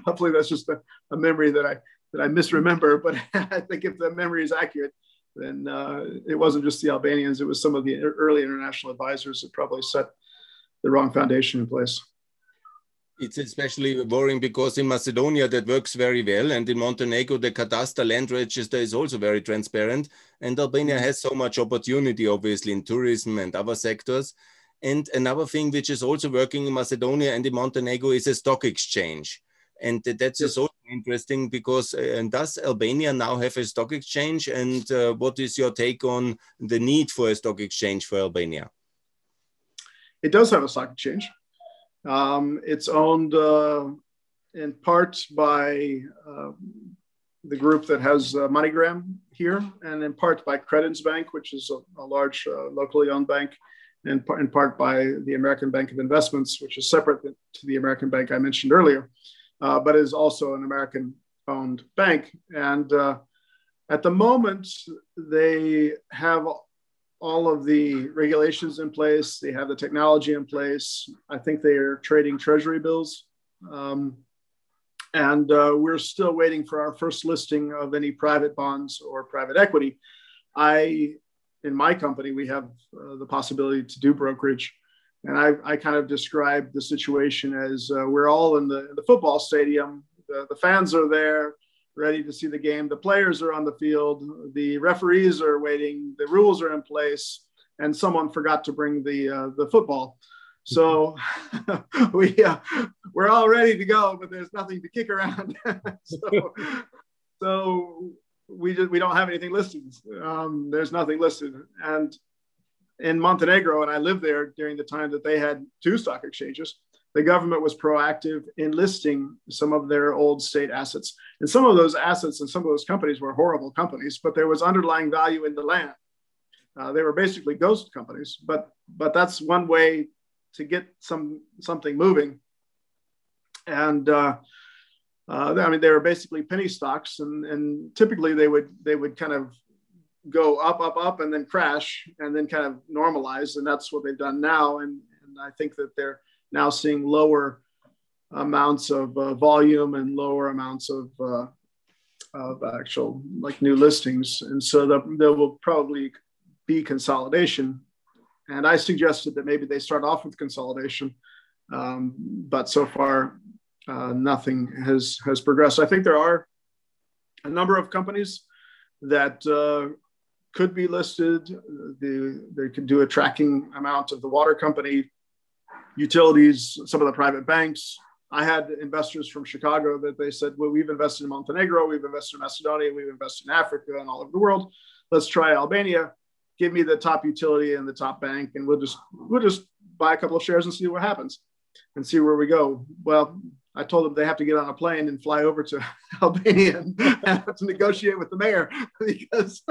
hopefully, that's just a, a memory that I that I misremember. But I think if the memory is accurate, then uh, it wasn't just the Albanians, it was some of the early international advisors that probably set the wrong foundation in place. It's especially worrying because in Macedonia that works very well, and in Montenegro the cadastre land register is also very transparent. And Albania has so much opportunity, obviously, in tourism and other sectors. And another thing which is also working in Macedonia and in Montenegro is a stock exchange. And that's yes. also interesting because uh, and does Albania now have a stock exchange? And uh, what is your take on the need for a stock exchange for Albania? It does have a stock exchange. Um, it's owned uh, in part by uh, the group that has uh, MoneyGram here, and in part by Credins Bank, which is a, a large uh, locally owned bank, and in part by the American Bank of Investments, which is separate to the American Bank I mentioned earlier uh, but is also an American owned bank. And uh, at the moment, they have all of the regulations in place, they have the technology in place. I think they are trading treasury bills. Um, and uh, we're still waiting for our first listing of any private bonds or private equity. I, in my company, we have uh, the possibility to do brokerage and I, I kind of described the situation as uh, we're all in the, the football stadium. The, the fans are there, ready to see the game. The players are on the field. The referees are waiting. The rules are in place, and someone forgot to bring the uh, the football. So we uh, we're all ready to go, but there's nothing to kick around. so, so we just we don't have anything listed. Um, there's nothing listed, and in Montenegro, and I lived there during the time that they had two stock exchanges, the government was proactive in listing some of their old state assets. And some of those assets and some of those companies were horrible companies, but there was underlying value in the land. Uh, they were basically ghost companies, but but that's one way to get some something moving. And uh, uh, I mean, they were basically penny stocks, and, and typically they would they would kind of go up, up, up, and then crash, and then kind of normalize. And that's what they've done now. And, and I think that they're now seeing lower amounts of uh, volume and lower amounts of uh, of actual like new listings. And so the, there will probably be consolidation. And I suggested that maybe they start off with consolidation, um, but so far uh, nothing has has progressed. I think there are a number of companies that uh, could be listed. The, they could do a tracking amount of the water company, utilities, some of the private banks. I had investors from Chicago that they said, well, we've invested in Montenegro, we've invested in Macedonia, we've invested in Africa and all over the world. Let's try Albania. Give me the top utility and the top bank, and we'll just we'll just buy a couple of shares and see what happens and see where we go. Well, I told them they have to get on a plane and fly over to Albania and have to negotiate with the mayor because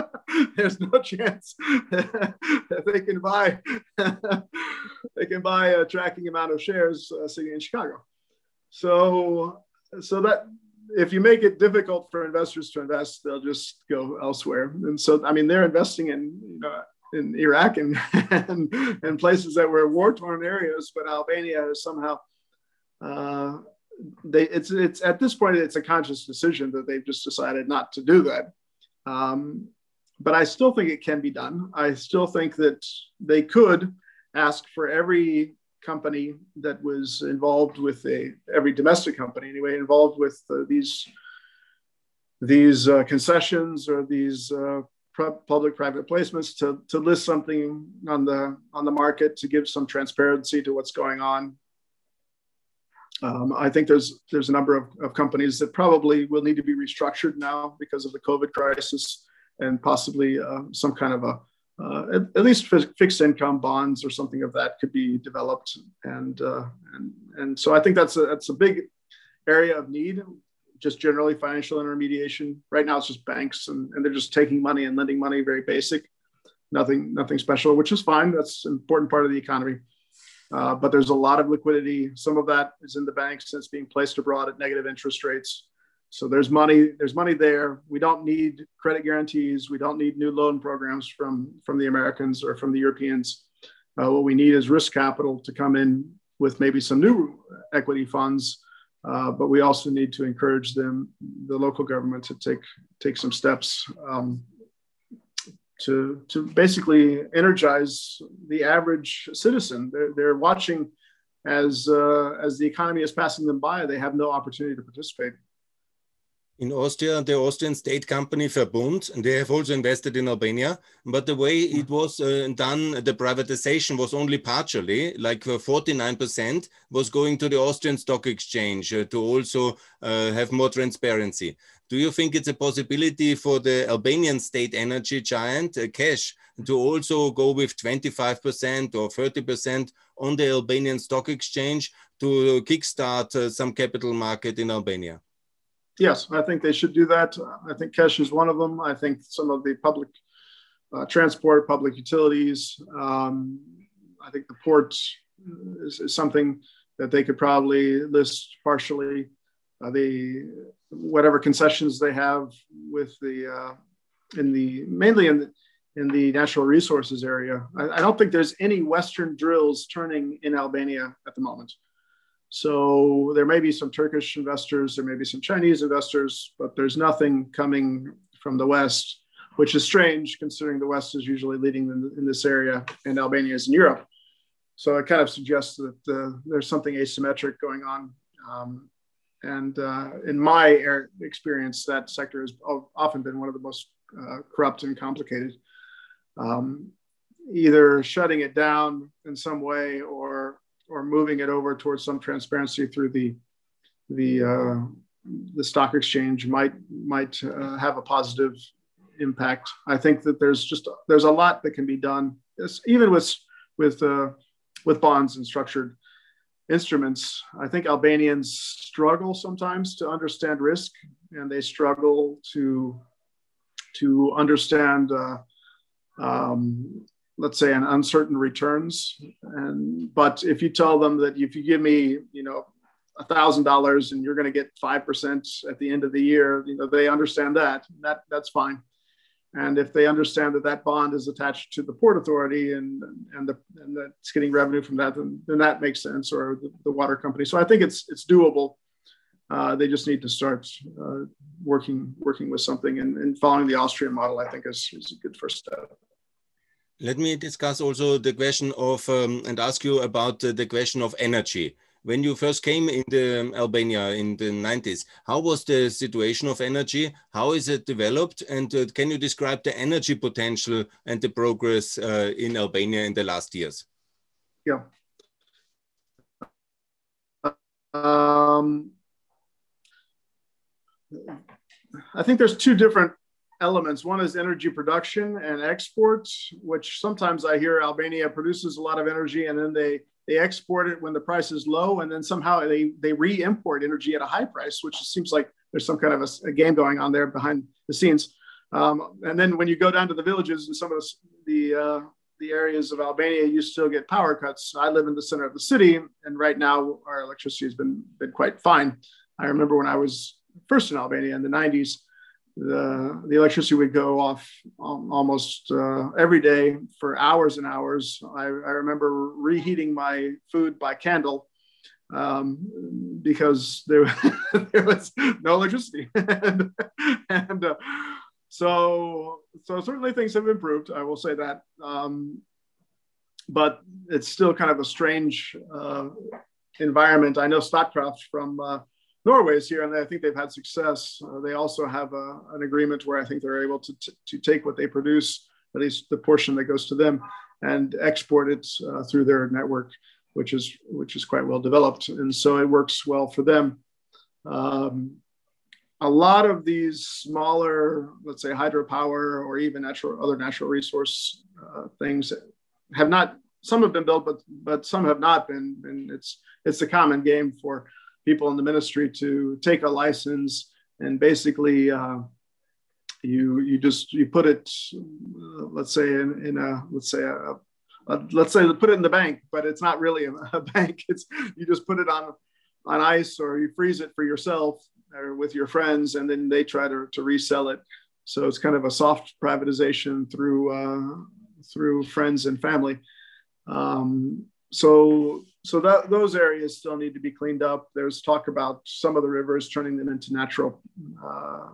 there's no chance that they can buy they can buy a tracking amount of shares uh, sitting in Chicago. So so that if you make it difficult for investors to invest, they'll just go elsewhere. And so I mean they're investing in you know in Iraq and and, and places that were war torn areas, but Albania is somehow uh, they it's it's at this point it's a conscious decision that they've just decided not to do that. Um, but I still think it can be done. I still think that they could ask for every company that was involved with a every domestic company anyway involved with uh, these these uh, concessions or these uh, public private placements to, to list something on the on the market to give some transparency to what's going on um, I think there's there's a number of, of companies that probably will need to be restructured now because of the COVID crisis, and possibly uh, some kind of a uh, at, at, least fixed income bonds or something of that could be developed. And uh, and and so I think that's a that's a big area of need. Just generally financial intermediation. Right now it's just banks and, and they're just taking money and lending money, very basic, nothing nothing special, which is fine. That's an important part of the economy. Uh, but there's a lot of liquidity. Some of that is in the banks and it's being placed abroad at negative interest rates. So there's money, there's money there. We don't need credit guarantees. We don't need new loan programs from, from the Americans or from the Europeans. Uh, what we need is risk capital to come in with maybe some new equity funds. Uh, but we also need to encourage them, the local government, to take take some steps um, to, to basically energize the average citizen. They're, they're watching as uh, as the economy is passing them by, they have no opportunity to participate. In Austria, the Austrian state company Verbund, and they have also invested in Albania. But the way it was uh, done, the privatization was only partially, like 49% uh, was going to the Austrian stock exchange uh, to also uh, have more transparency. Do you think it's a possibility for the Albanian state energy giant, uh, KESH, to also go with 25% or 30% on the Albanian stock exchange to kickstart uh, some capital market in Albania? Yes, I think they should do that. I think KESH is one of them. I think some of the public uh, transport, public utilities, um, I think the ports is, is, something that they could probably list partially. Uh, the whatever concessions they have with the uh, in the mainly in the in the natural resources area. I, I, don't think there's any Western drills turning in Albania at the moment. So there may be some Turkish investors, there may be some Chinese investors, but there's nothing coming from the West, which is strange considering the West is usually leading in, in this area and Albania is in Europe. So it kind of suggests that uh, there's something asymmetric going on. Um, and uh, in my experience, that sector has often been one of the most uh, corrupt and complicated. Um, either shutting it down in some way or or moving it over towards some transparency through the the uh, the stock exchange might might uh, have a positive impact. I think that there's just there's a lot that can be done, it's, even with with uh, with bonds and structured instruments. I think Albanians struggle sometimes to understand risk, and they struggle to to understand, uh, um, let's say, an uncertain returns. And but if you tell them that if you give me, you know, a thousand dollars and you're going to get five percent at the end of the year, you know, they understand that. That that's fine. And if they understand that that bond is attached to the port authority and and the and that's getting revenue from that, then, then that makes sense, or the, the water company. So I think it's it's doable. Uh, they just need to start uh, working working with something and, and, following the Austrian model. I think is, is a good first step. Let me discuss also the question of um, and ask you about uh, the question of energy when you first came in the Albania in the 90s, how was the situation of energy? How is it developed? And uh, can you describe the energy potential and the progress uh, in Albania in the last years? Yeah. Um, I think there's two different elements. One is energy production and exports, which sometimes I hear Albania produces a lot of energy and then they they export it when the price is low, and then somehow they they re-import energy at a high price, which seems like there's some kind of a, a game going on there behind the scenes. Um, and then when you go down to the villages and some of the the, uh, the areas of Albania, you still get power cuts. I live in the center of the city, and right now our electricity has been been quite fine. I remember when I was first in Albania in the 90s, the, the electricity would go off almost uh, every day for hours and hours. I, I, remember reheating my food by candle um, because there, there was no electricity. and, and uh, so, so certainly things have improved, I will say that. Um, but it's still kind of a strange uh, environment. I know Statkraft from uh, Norway is here, and I think they've had success. Uh, they also have a, an agreement where I think they're able to, t- to take what they produce, at least the portion that goes to them, and export it uh, through their network, which is which is quite well developed, and so it works well for them. Um, a lot of these smaller, let's say hydropower or even natural other natural resource uh, things have not. Some have been built, but but some have not been, and it's it's a common game for people in the ministry to take a license and basically uh, you you just you put it let's say in, in a let's say a, a, let's say put it in the bank but it's not really a, a, bank. It's you just put it on on ice or you freeze it for yourself or with your friends and then they try to, to resell it. So it's kind of a soft privatization through uh, through friends and family. Um, so so that those areas still need to be cleaned up. There's talk about some of the rivers turning them into natural, uh,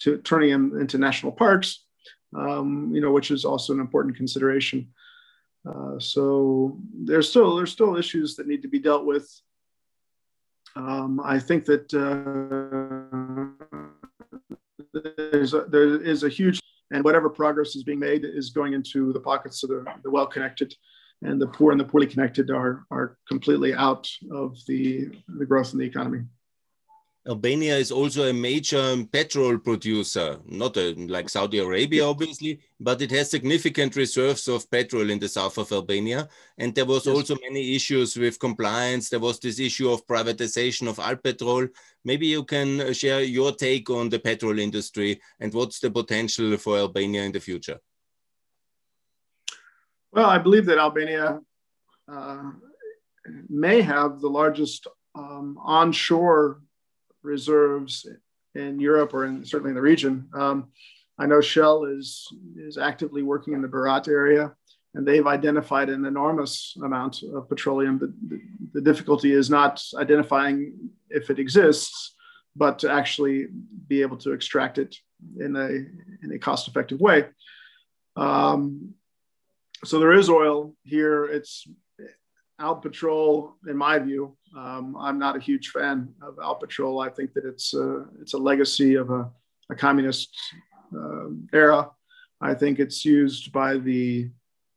to turning them into national parks, um, you know, which is also an important consideration. Uh, so there's still there's still issues that need to be dealt with. Um, I think that uh, there's a, there is a huge and whatever progress is being made is going into the pockets of the, the well connected and the poor and the poorly connected are are completely out of the the growth in the economy. Albania is also a major petrol producer, not a, like Saudi Arabia, obviously, but it has significant reserves of petrol in the south of Albania. And there was yes. also many issues with compliance. There was this issue of privatization of Albpetrol. Maybe you can uh, share your take on the petrol industry and what's the potential for Albania in the future. Well, I believe that Albania uh, may have the largest um, onshore reserves in Europe or in, certainly in the region. Um, I know Shell is, is actively working in the Berat area and they've identified an enormous amount of petroleum. The, the, the difficulty is not identifying if it exists, but to actually be able to extract it in a, in a cost effective way. Um, so there is oil here. It's Albpetrol, in my view, um, I'm not a huge fan of Albpetrol. I think that it's a, it's a legacy of a, a communist uh, era. I think it's used by the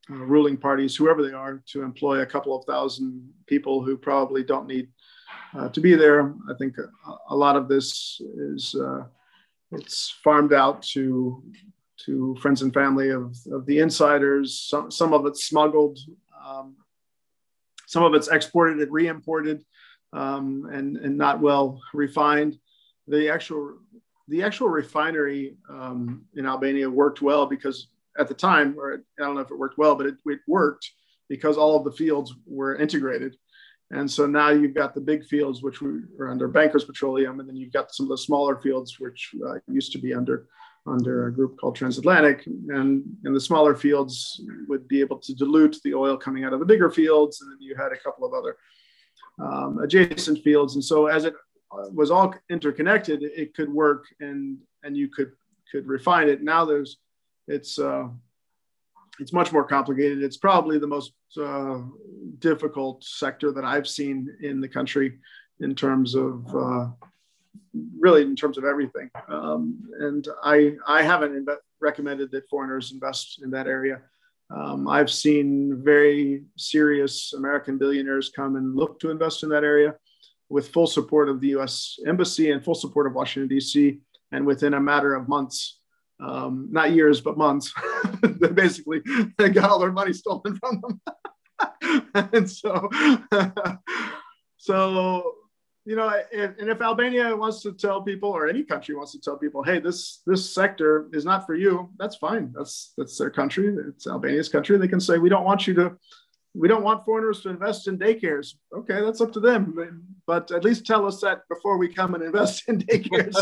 uh, ruling parties, whoever they are, to employ a couple of thousand people who probably don't need uh, to be there. I think a, a lot of this is uh, it's farmed out to to friends and family of, of the insiders. Some, some of it's smuggled. Um, some of it's exported and re-imported um, and, and not well refined. The actual the actual refinery um, in Albania worked well because at the time, or I don't know if it worked well, but it, it worked because all of the fields were integrated. And so now you've got the big fields, which were under Bankers Petroleum, and then you've got some of the smaller fields, which uh, used to be under under a group called Transatlantic. And in the smaller fields would be able to dilute the oil coming out of the bigger fields. And then you had a couple of other um, adjacent fields. And so as it was all interconnected, it could work and, and you could, could refine it. Now there's, it's, uh, it's much more complicated. It's probably the most uh, difficult sector that I've seen in the country in terms of uh, really in terms of everything. Um, and I, I haven't recommended that foreigners invest in that area. Um, I've seen very serious American billionaires come and look to invest in that area with full support of the US Embassy and full support of Washington, D.C. And within a matter of months, um, not years, but months, they basically they got all their money stolen from them. and so, so you know, if, and if Albania wants to tell people, or any country wants to tell people, hey, this this sector is not for you, that's fine. That's that's their country. It's Albania's country. They can say we don't want you to, we don't want foreigners to invest in daycares. Okay, that's up to them. But at least tell us that before we come and invest in daycares.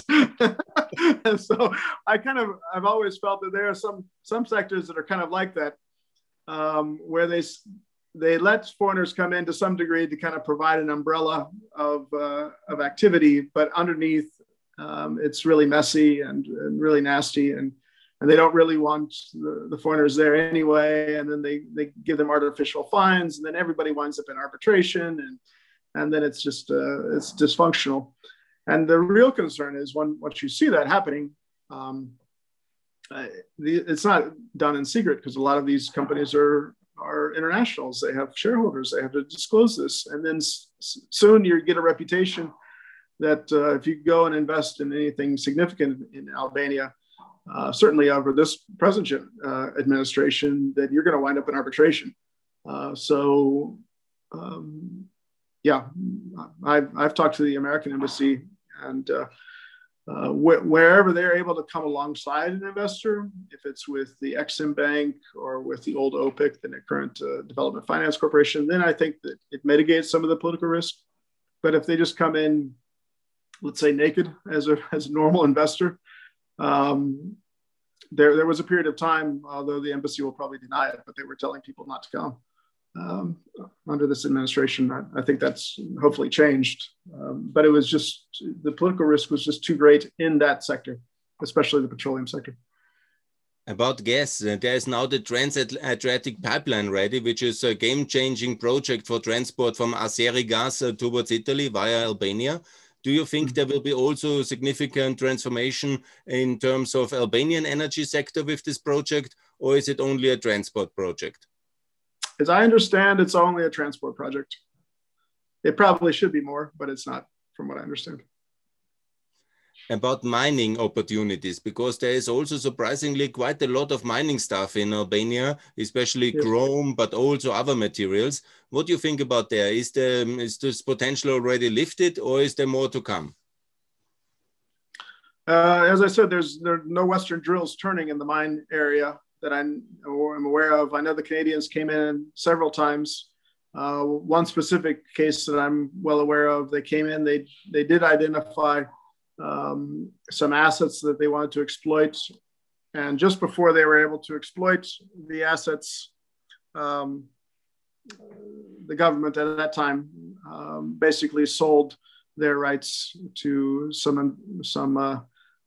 and so I kind of I've always felt that there are some some sectors that are kind of like that, um, where they they let foreigners come in to some degree to kind of provide an umbrella of, uh, of activity, but underneath um, it's really messy and, and, really nasty. And, and they don't really want the, the, foreigners there anyway. And then they, they give them artificial fines and then everybody winds up in arbitration and, and then it's just, uh, it's dysfunctional. And the real concern is when, once you see that happening, um, uh, the, it's not done in secret because a lot of these companies are are internationals. They have shareholders. They have to disclose this. And then s- soon you get a reputation that uh, if you go and invest in anything significant in Albania, uh, certainly over this present uh, administration, that you're going to wind up in arbitration. Uh, so, um, yeah, I've, I've talked to the American embassy and uh, wh- wherever they're able to come alongside an investor, if it's with the Exim Bank or with the old OPIC, the current uh, Development Finance Corporation, then I think that it mitigates some of the political risk. But if they just come in, let's say naked as a, as a normal investor, um, there, there was a period of time, although the embassy will probably deny it, but they were telling people not to come um, under this administration. I, I, think that's hopefully changed. Um, but it was just the political risk was just too great in that sector, especially the petroleum sector. About gas, uh, there is now the Trans-Adriatic Pipeline ready, which is a game-changing project for transport from Azeri gas uh, towards Italy via Albania. Do you think mm-hmm. there will be also significant transformation in terms of Albanian energy sector with this project, or is it only a transport project? As I understand, it's only a transport project. It probably should be more, but it's not, from what I understand about mining opportunities because there is also surprisingly quite a lot of mining stuff in Albania, especially yes. chrome, but also other materials. What do you think about there? Is the is this potential already lifted, or is there more to come? Uh, as I said, there's there are no Western drills turning in the mine area that I'm, I'm aware of. I know the Canadians came in several times. Uh, one specific case that I'm well aware of, they came in, they they did identify um, some assets that they wanted to exploit. And just before they were able to exploit the assets, um, the government at that time um, basically sold their rights to some some uh,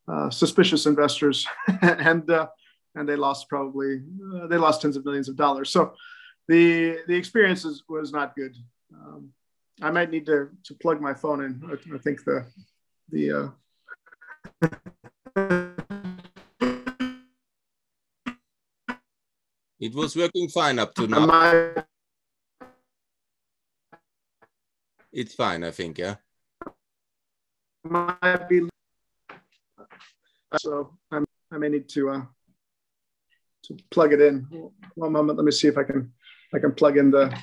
uh, suspicious investors, and uh, and they lost probably uh, they lost tens of millions of dollars. So the the experience was not good. Um, I might need to to plug my phone in. I, I think the the uh, it was working fine up to now. It's fine, I think, yeah. Might be so I'm, I may need to uh, to plug it in. One moment, let me see if I can I can plug in the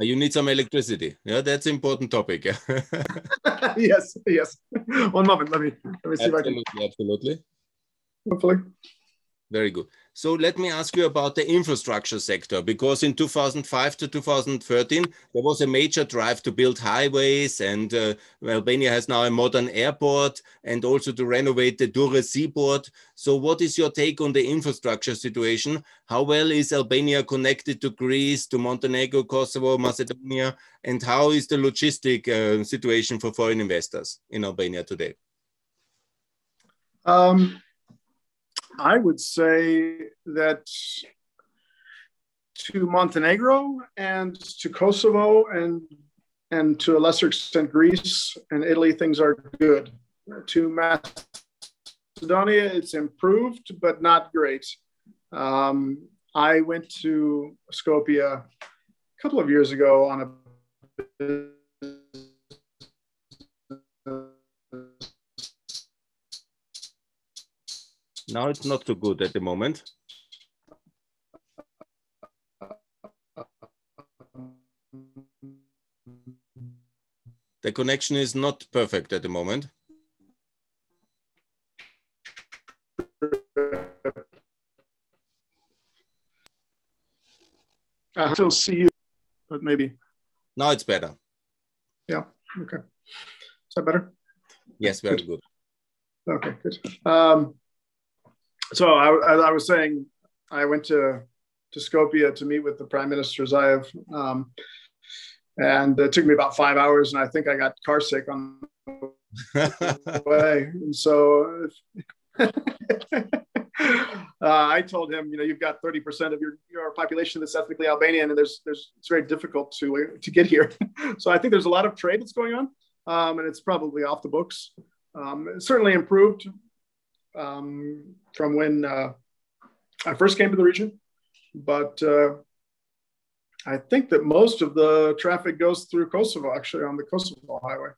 you need some electricity. Yeah, that's important topic. yes, yes. One moment. Let me let me see absolutely, if I can. Absolutely. Hopefully. Very good. So let me ask you about the infrastructure sector, because in 2005 to 2013, there was a major drive to build highways, and uh, Albania has now a modern airport and also to renovate the Durrës seaport. So, what is your take on the infrastructure situation? How well is Albania connected to Greece, to Montenegro, Kosovo, Macedonia, and how is the logistic uh, situation for foreign investors in Albania today? Um, I would say that to Montenegro and to Kosovo and and to a lesser extent Greece and Italy, things are good. To Macedonia, it's improved, but not great. Um, I went to Skopje a couple of years ago on a Now it's not so good at the moment. The connection is not perfect at the moment. I still see you, but maybe. Now it's better. Yeah. Okay. Is that better? Yes, very good. good. Okay, good. Um, so I, I, was saying, I went to to Skopje to meet with the Prime Minister Zaev, um, and it took me about five hours, and I think I got car sick on the way. And so uh, I told him, you know, you've got 30% of your, your population that's ethnically Albanian, and there's there's it's very difficult to to get here. so I think there's a lot of trade that's going on, um, and it's probably off the books. Um, certainly improved um, from when uh, I first came to the region, but uh, I think that most of the traffic goes through Kosovo, actually on the Kosovo highway.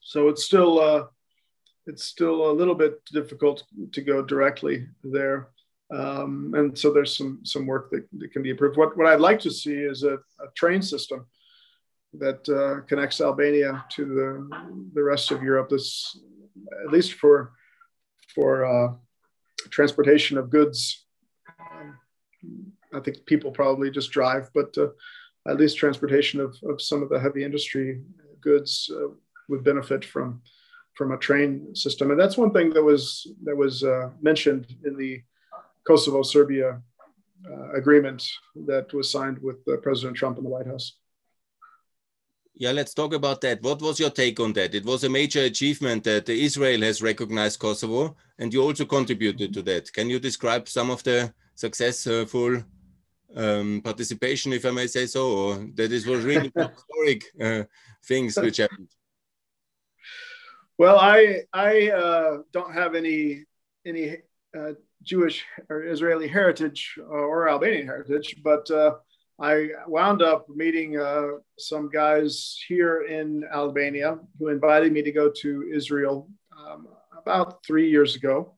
So it's still uh, it's still a little bit difficult to go directly there. Um, and so there's some some work that, that, can be improved. What what I'd like to see is a, a train system that uh, connects Albania to the the rest of Europe. This at least for for uh, transportation of goods. Um, I think people probably just drive, but uh, at least transportation of, of some of the heavy industry goods uh, would benefit from from a train system. And that's one thing that was that was uh, mentioned in the Kosovo Serbia uh, agreement that was signed with President Trump in the White House. Yeah, let's talk about that. What was your take on that? It was a major achievement that Israel has recognized Kosovo, and you also contributed to that. Can you describe some of the successful um, participation, if I may say so, or that it was really historic uh, things which happened? Well, I I uh, don't have any any uh, Jewish or Israeli heritage or Albanian heritage, but uh, I wound up meeting uh, some guys here in Albania who invited me to go to Israel um, about three years ago.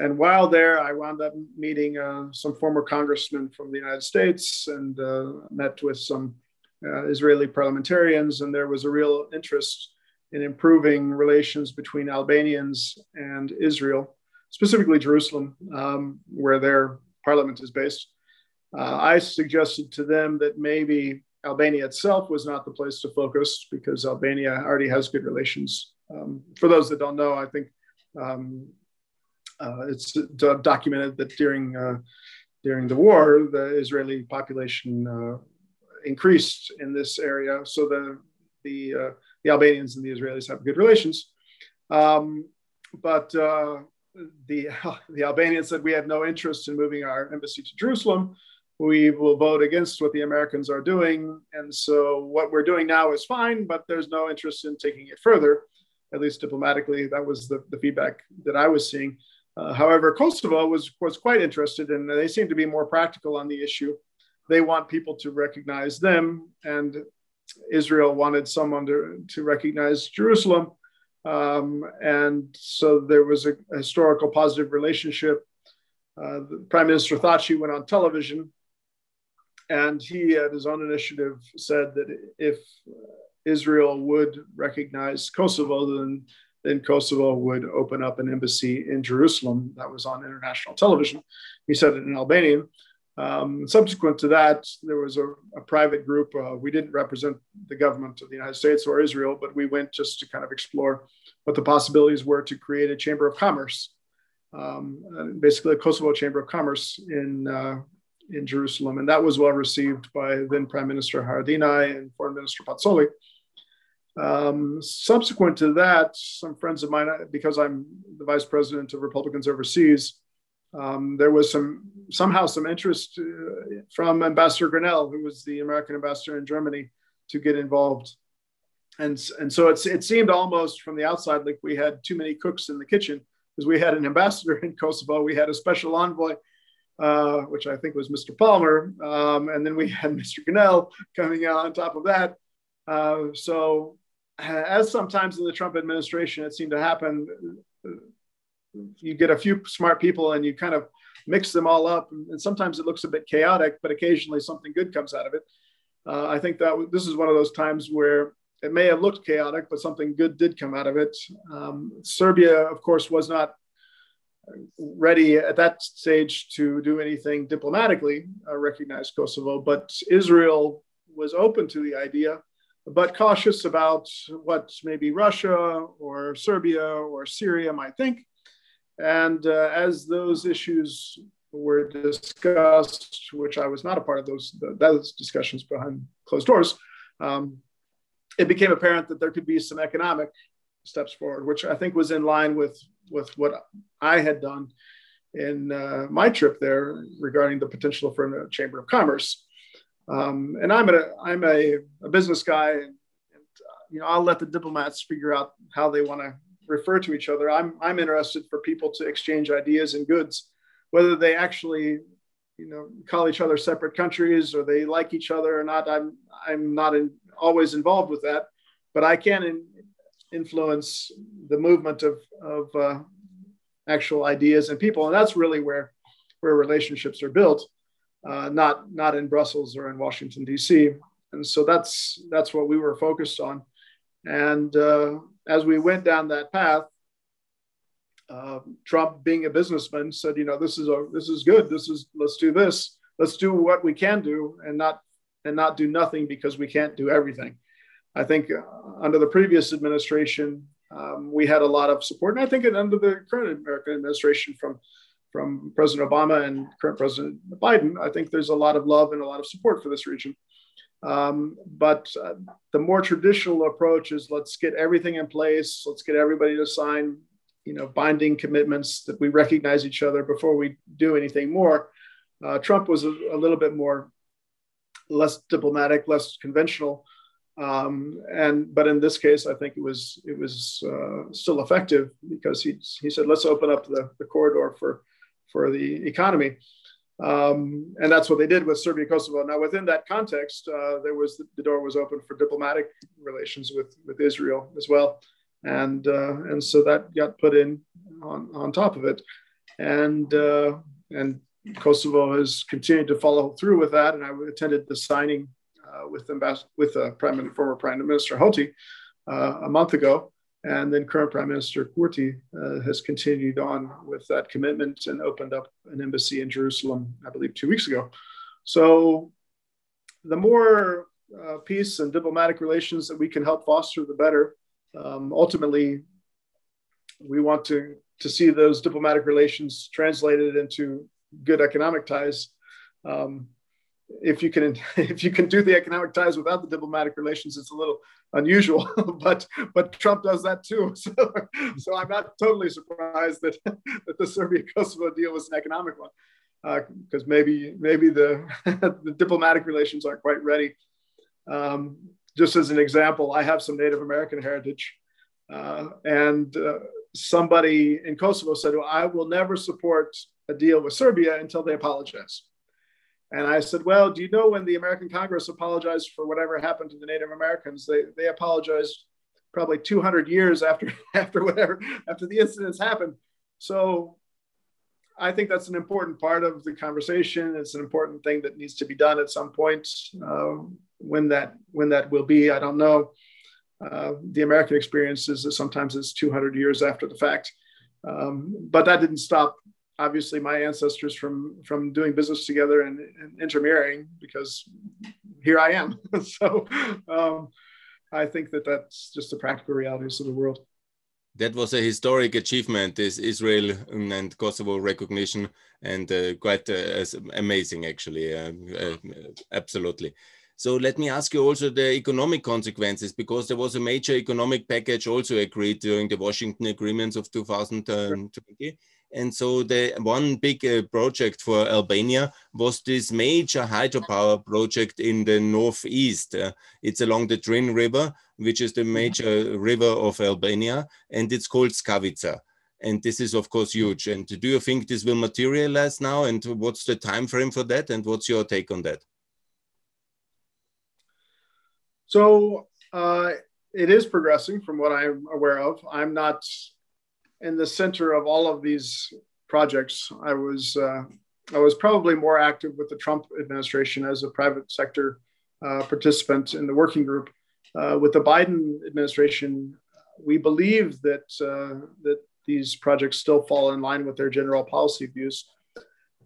And while there, I wound up meeting uh, some former congressmen from the United States and uh, met with some uh, Israeli parliamentarians. And there was a real interest in improving relations between Albanians and Israel, specifically Jerusalem, um, where their parliament is based. Uh, I suggested to them that maybe Albania itself was not the place to focus because Albania already has good relations. Um, for those that don't know, I think um, uh, it's documented that during uh, during the war, the Israeli population uh, increased in this area, so the the uh, the Albanians and the Israelis have good relations. Um, but uh, the the Albanians said we have no interest in moving our embassy to Jerusalem we will vote against what the Americans are doing. And so what we're doing now is fine, but there's no interest in taking it further, at least diplomatically. That was the, the feedback that I was seeing. Uh, however, Kosovo was, was quite interested and they seem to be more practical on the issue. They want people to recognize them, and Israel wanted someone to, to recognize Jerusalem. Um, and so there was a, historical positive relationship. Uh, Prime Minister Thaçi went on television and he, at his own initiative, said that if Israel would recognize Kosovo, then, then Kosovo would open up an embassy in Jerusalem. That was on international television. He said it in Albanian. Um, subsequent to that, there was a, a private group. Uh, we didn't represent the government of the United States or Israel, but we went just to kind of explore what the possibilities were to create a chamber of commerce, um, basically a Kosovo chamber of commerce in uh, in Jerusalem. And that was well received by then Prime Minister Haradinaj and Foreign Minister Pacolli. Um, subsequent to that, some friends of mine, because I'm the vice president of Republicans overseas, um, there was some somehow some interest uh, from Ambassador Grenell, who was the American ambassador in Germany, to get involved. And, and so it's, it seemed almost from the outside like we had too many cooks in the kitchen because we had an ambassador in Kosovo, we had a special envoy uh, which I think was Mr. Palmer. Um, and then we had Mr. Grenell coming out on top of that. Uh, so, as sometimes in the Trump administration, it seemed to happen, you get a few smart people and you kind of mix them all up. And sometimes it looks a bit chaotic, but occasionally something good comes out of it. Uh, I think that this is one of those times where it may have looked chaotic, but something good did come out of it. Um, Serbia, of course, was not ready at that stage to do anything diplomatically uh, recognize Kosovo, but Israel was open to the idea, but cautious about what maybe Russia or Serbia or Syria might think. And uh, as those issues were discussed, which I was not a part of those, those discussions behind closed doors, um, it became apparent that there could be some economic steps forward, which I think was in line with with what I had done in uh, my trip there regarding the potential for a chamber of commerce. Um, and I'm a I'm a, a business guy, and, and uh, you know I'll let the diplomats figure out how they want to refer to each other. I'm I'm interested for people to exchange ideas and goods, whether they actually you know call each other separate countries or they like each other or not. I'm I'm not in, always involved with that, but I can in, influence the movement of, of uh, actual ideas and people. And that's really where, where relationships are built, uh, not, not in Brussels or in Washington, D.C. And so that's, that's what we were focused on. And uh, as we went down that path, uh, Trump, being a businessman, said, "You know, this is a this is good. This is let's do this. Let's do what we can do, and not and not do nothing because we can't do everything." I think uh, under the previous administration, um, we had a lot of support, and I think under the current American administration from from President Obama and current President Biden, I think there's a lot of love and a lot of support for this region. Um, but uh, the more traditional approach is let's get everything in place. Let's get everybody to sign, you know, binding commitments that we recognize each other before we do anything more. Uh, Trump was a, a, little bit more less diplomatic, less conventional, um, and but in this case, I think it was it was uh, still effective because he he said let's open up the, the corridor for for the economy. Um, and that's what they did with Serbia Kosovo. Now, within that context, uh, there was the door was open for diplomatic relations with, with Israel as well, and uh, and so that got put in on, on top of it, and uh, and Kosovo has continued to follow through with that. And I attended the signing uh, with ambas- with uh, Prime former Prime Minister Hoti uh, a month ago, and then current Prime Minister Kurti uh, has continued on with that commitment and opened up an embassy in Jerusalem, I believe, two weeks ago. So the more peace and diplomatic relations that we can help foster, the better. Um, ultimately, we want to, to see those diplomatic relations translated into good economic ties. Um, if you can if you can do the economic ties without the diplomatic relations, it's a little unusual. but but Trump does that too. So, so I'm not totally surprised that that the Serbia Kosovo deal was an economic one, because uh, maybe maybe the the diplomatic relations aren't quite ready. Um, just as an example, I have some Native American heritage, uh, and uh, somebody in Kosovo said, well, "I will never support a deal with Serbia until they apologize." And I said, Well, do you know when the American Congress apologized for whatever happened to the Native Americans? They, they apologized probably 200 years after, after whatever, after the incidents happened. So I think that's an important part of the conversation. It's an important thing that needs to be done at some point. Uh, when that when that will be, I don't know. Uh, the American experience is that sometimes it's 200 years after the fact. Um, but that didn't stop obviously my ancestors from from doing business together and, and intermarrying because here I am. so um, I think that that's just the practical realities of the world. That was a historic achievement, this Israel and Kosovo recognition, and uh, quite uh, amazing, actually. Uh, uh, absolutely. So let me ask you also the economic consequences, because there was a major economic package also agreed during the Washington agreements of 2020. Sure. And so the one big uh, project for Albania was this major hydropower project in the northeast. Uh, it's along the Drin River, which is the major river of Albania, and it's called Skavica. And this is of course huge. And do you think this will materialize now? And what's the time frame for that? And what's your take on that? So uh, it is progressing from what I'm aware of. I'm not in the center of all of these projects. I was uh, I was probably more active with the Trump administration as a private sector uh, participant in the working group. Uh, with the Biden administration, we believe that uh, that these projects still fall in line with their general policy views.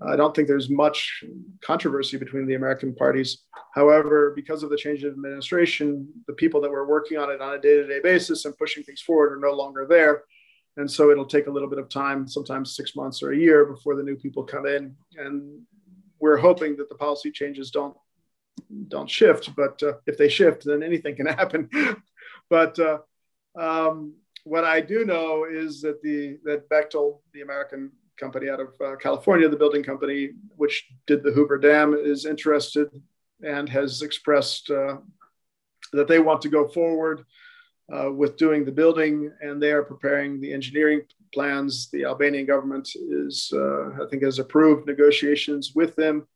I don't think there's much controversy between the American parties. However, because of the change of administration, the people that were working on it on a day to day basis and pushing things forward are no longer there and so it'll take a little bit of time sometimes six months or a year before the new people come in. And we're hoping that the policy changes don't don't shift but uh, if they shift then anything can happen. But uh, um, what i do know is that the that bechtel the american company out of uh, california the building company which did the hoover dam is interested and has expressed uh, that they want to go forward uh, with doing the building, and they are preparing the engineering plans. The Albanian government is, uh, I think, has approved negotiations with them,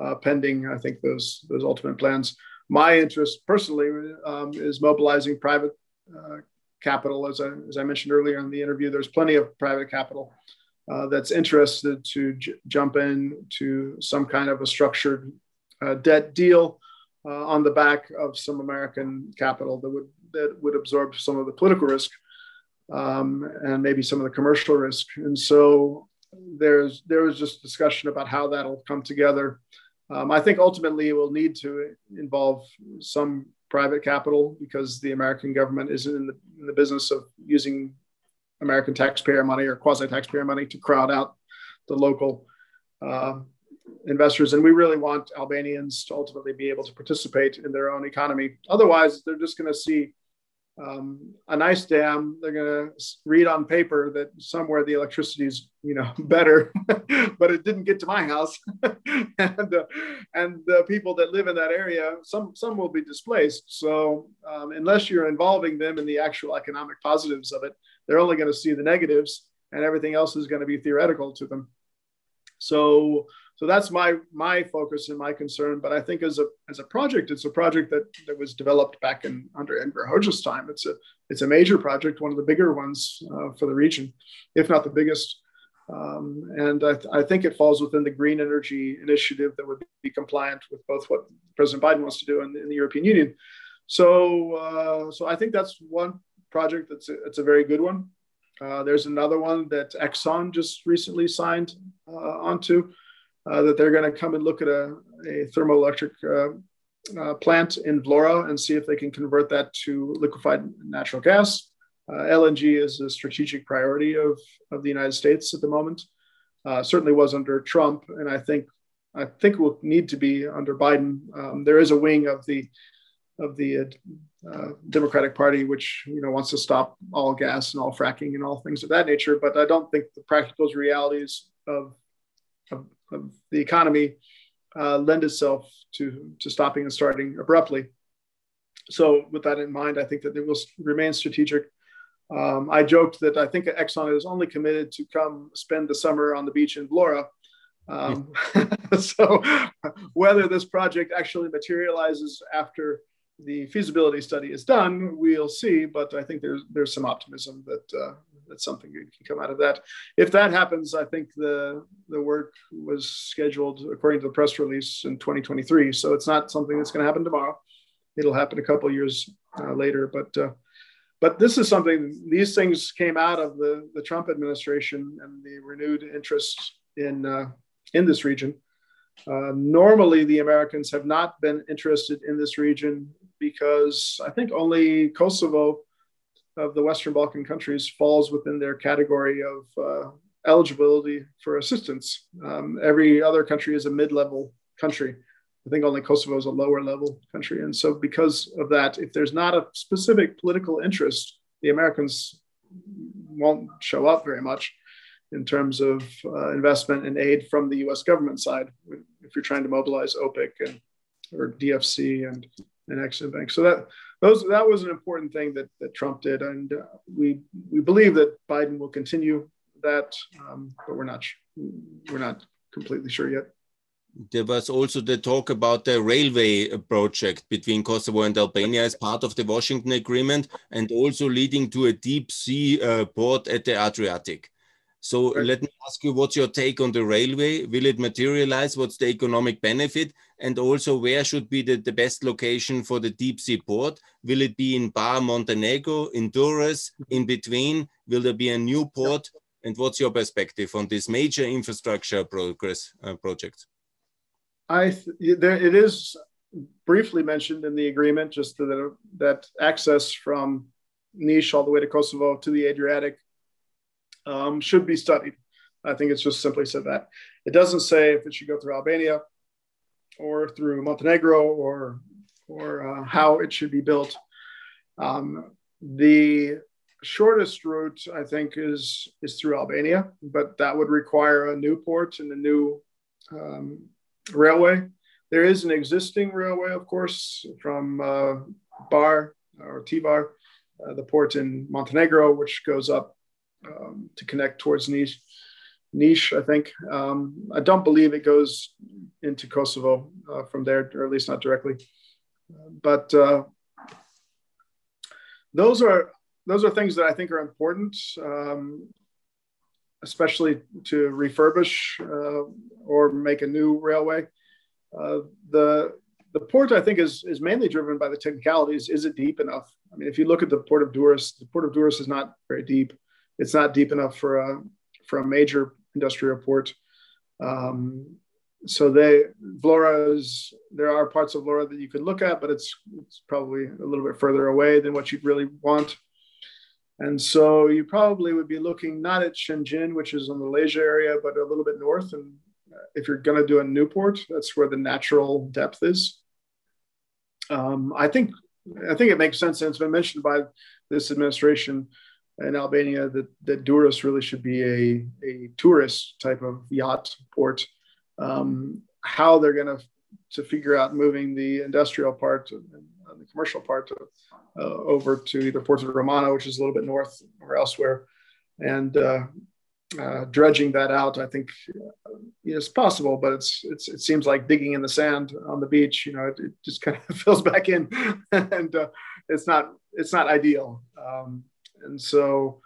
uh, pending, I think, those those ultimate plans. My interest personally um, is mobilizing private uh, capital, as I, as I mentioned earlier in the interview. There's plenty of private capital uh, that's interested to j- jump in to some kind of a structured uh, debt deal. Uh, on the back of some American capital that would that would absorb some of the political risk um, and maybe some of the commercial risk. And so there's there was just discussion about how that'll come together. Um, I think ultimately it will need to involve some private capital because the American government isn't in the, in the business of using American taxpayer money or quasi taxpayer money to crowd out the local uh, investors, and we really want Albanians to ultimately be able to participate in their own economy. Otherwise, they're just going to see um, a nice dam. They're going to read on paper that somewhere the electricity is, you know, better, but it didn't get to my house. and uh, and the people that live in that area, some some will be displaced. So um, unless you're involving them in the actual economic positives of it, they're only going to see the negatives, and everything else is going to be theoretical to them. So so that's my my focus and my concern. But I think as a as a project, it's a project that that was developed back in under Enver Hoxha's time. It's a it's a major project, one of the bigger ones uh, for the region, if not the biggest. Um, and I, th- I, think it falls within the green energy initiative that would be compliant with both what President Biden wants to do in the European Union. So, uh, so I think that's one project that's a, it's a very good one. Uh, there's another one that Exxon just recently signed uh, onto, uh, that they're going to come and look at a, a thermoelectric uh, uh, plant in Vlora and see if they can convert that to liquefied natural gas. Uh, LNG is a strategic priority of, of the United States at the moment. Certainly was under Trump, and I think I think will need to be under Biden. Um, there is a wing of the of the uh, Democratic Party, which you know wants to stop all gas and all fracking and all things of that nature. But I don't think the practical realities of of, of the economy uh, lend itself to, to stopping and starting abruptly. So, with that in mind, I think that it will remain strategic. Um, I joked that I think Exxon is only committed to come spend the summer on the beach in Vlora. Um, so, whether this project actually materializes after the feasibility study is done, we'll see. But I think there's there's some optimism that uh, that something good can come out of that. If that happens, I think the the work was scheduled according to the press release in 2023. So it's not something that's going to happen tomorrow. It'll happen a couple years uh, later. But uh, but this is something. These things came out of the the Trump administration and the renewed interest in uh, in this region. Uh, normally, the Americans have not been interested in this region because I think only Kosovo of the Western Balkan countries falls within their category of uh, eligibility for assistance. Um, every other country is a mid-level country. I think only Kosovo is a lower level country. And so because of that, if there's not a specific political interest, the Americans won't show up very much in terms of uh, investment and aid from the US government side if you're trying to mobilize OPIC and or DFC and, and Exim Bank. So that those that was an important thing that, that Trump did, and uh, we we believe that Biden will continue that, um, but we're not we're not completely sure yet. There was also the talk about the railway project between Kosovo and Albania as part of the Washington Agreement, and also leading to a deep sea uh, port at the Adriatic. So right. let me ask you, what's your take on the railway? Will it materialize? What's the economic benefit? And also, where should be the, the best location for the deep sea port? Will it be in Bar, Montenegro, in Durrës, in between? Will there be a new port? And what's your perspective on this major infrastructure progress uh, project? I there, it is briefly mentioned in the agreement, just that that access from Niš all the way to Kosovo to the Adriatic um, should be studied. I think it's just simply said that. It doesn't say if it should go through Albania or through Montenegro or or uh, how it should be built. Um, the shortest route, I think, is is through Albania, but that would require a new port and a new um, railway. There is an existing railway, of course, from uh, Bar or Tivar, uh, the port in Montenegro, which goes up um, to connect towards niche. Niš, I think. Um, I don't believe it goes into Kosovo uh, from there, or at least not directly. But uh, those are those are things that I think are important, um, especially to refurbish uh, or make a new railway. Uh, the the port, I think, is is mainly driven by the technicalities. Is it deep enough? I mean, if you look at the port of Durrës, the port of Durrës is not very deep it's not deep enough for a for a major industrial port. Um, so they Vlora is there are parts of Vlora that you could look at, but it's it's probably a little bit further away than what you'd really want. And so you probably would be looking not at Shëngjin, which is in the Malaysia area, but a little bit north and if you're going to do a new port, that's where the natural depth is. Um, I think I think it makes sense, and it's been mentioned by this administration in Albania that, that Durrës really should be a, a tourist type of yacht port. Um, how they're going to to figure out moving the industrial part and the commercial part to, uh, over to either Porto Romano, which is a little bit north or elsewhere, and uh, uh, dredging that out, I think uh, is possible, but it's, it's it seems like digging in the sand on the beach. You know, it, it just kind of fills back in, and uh, it's not it's not ideal. Um, and so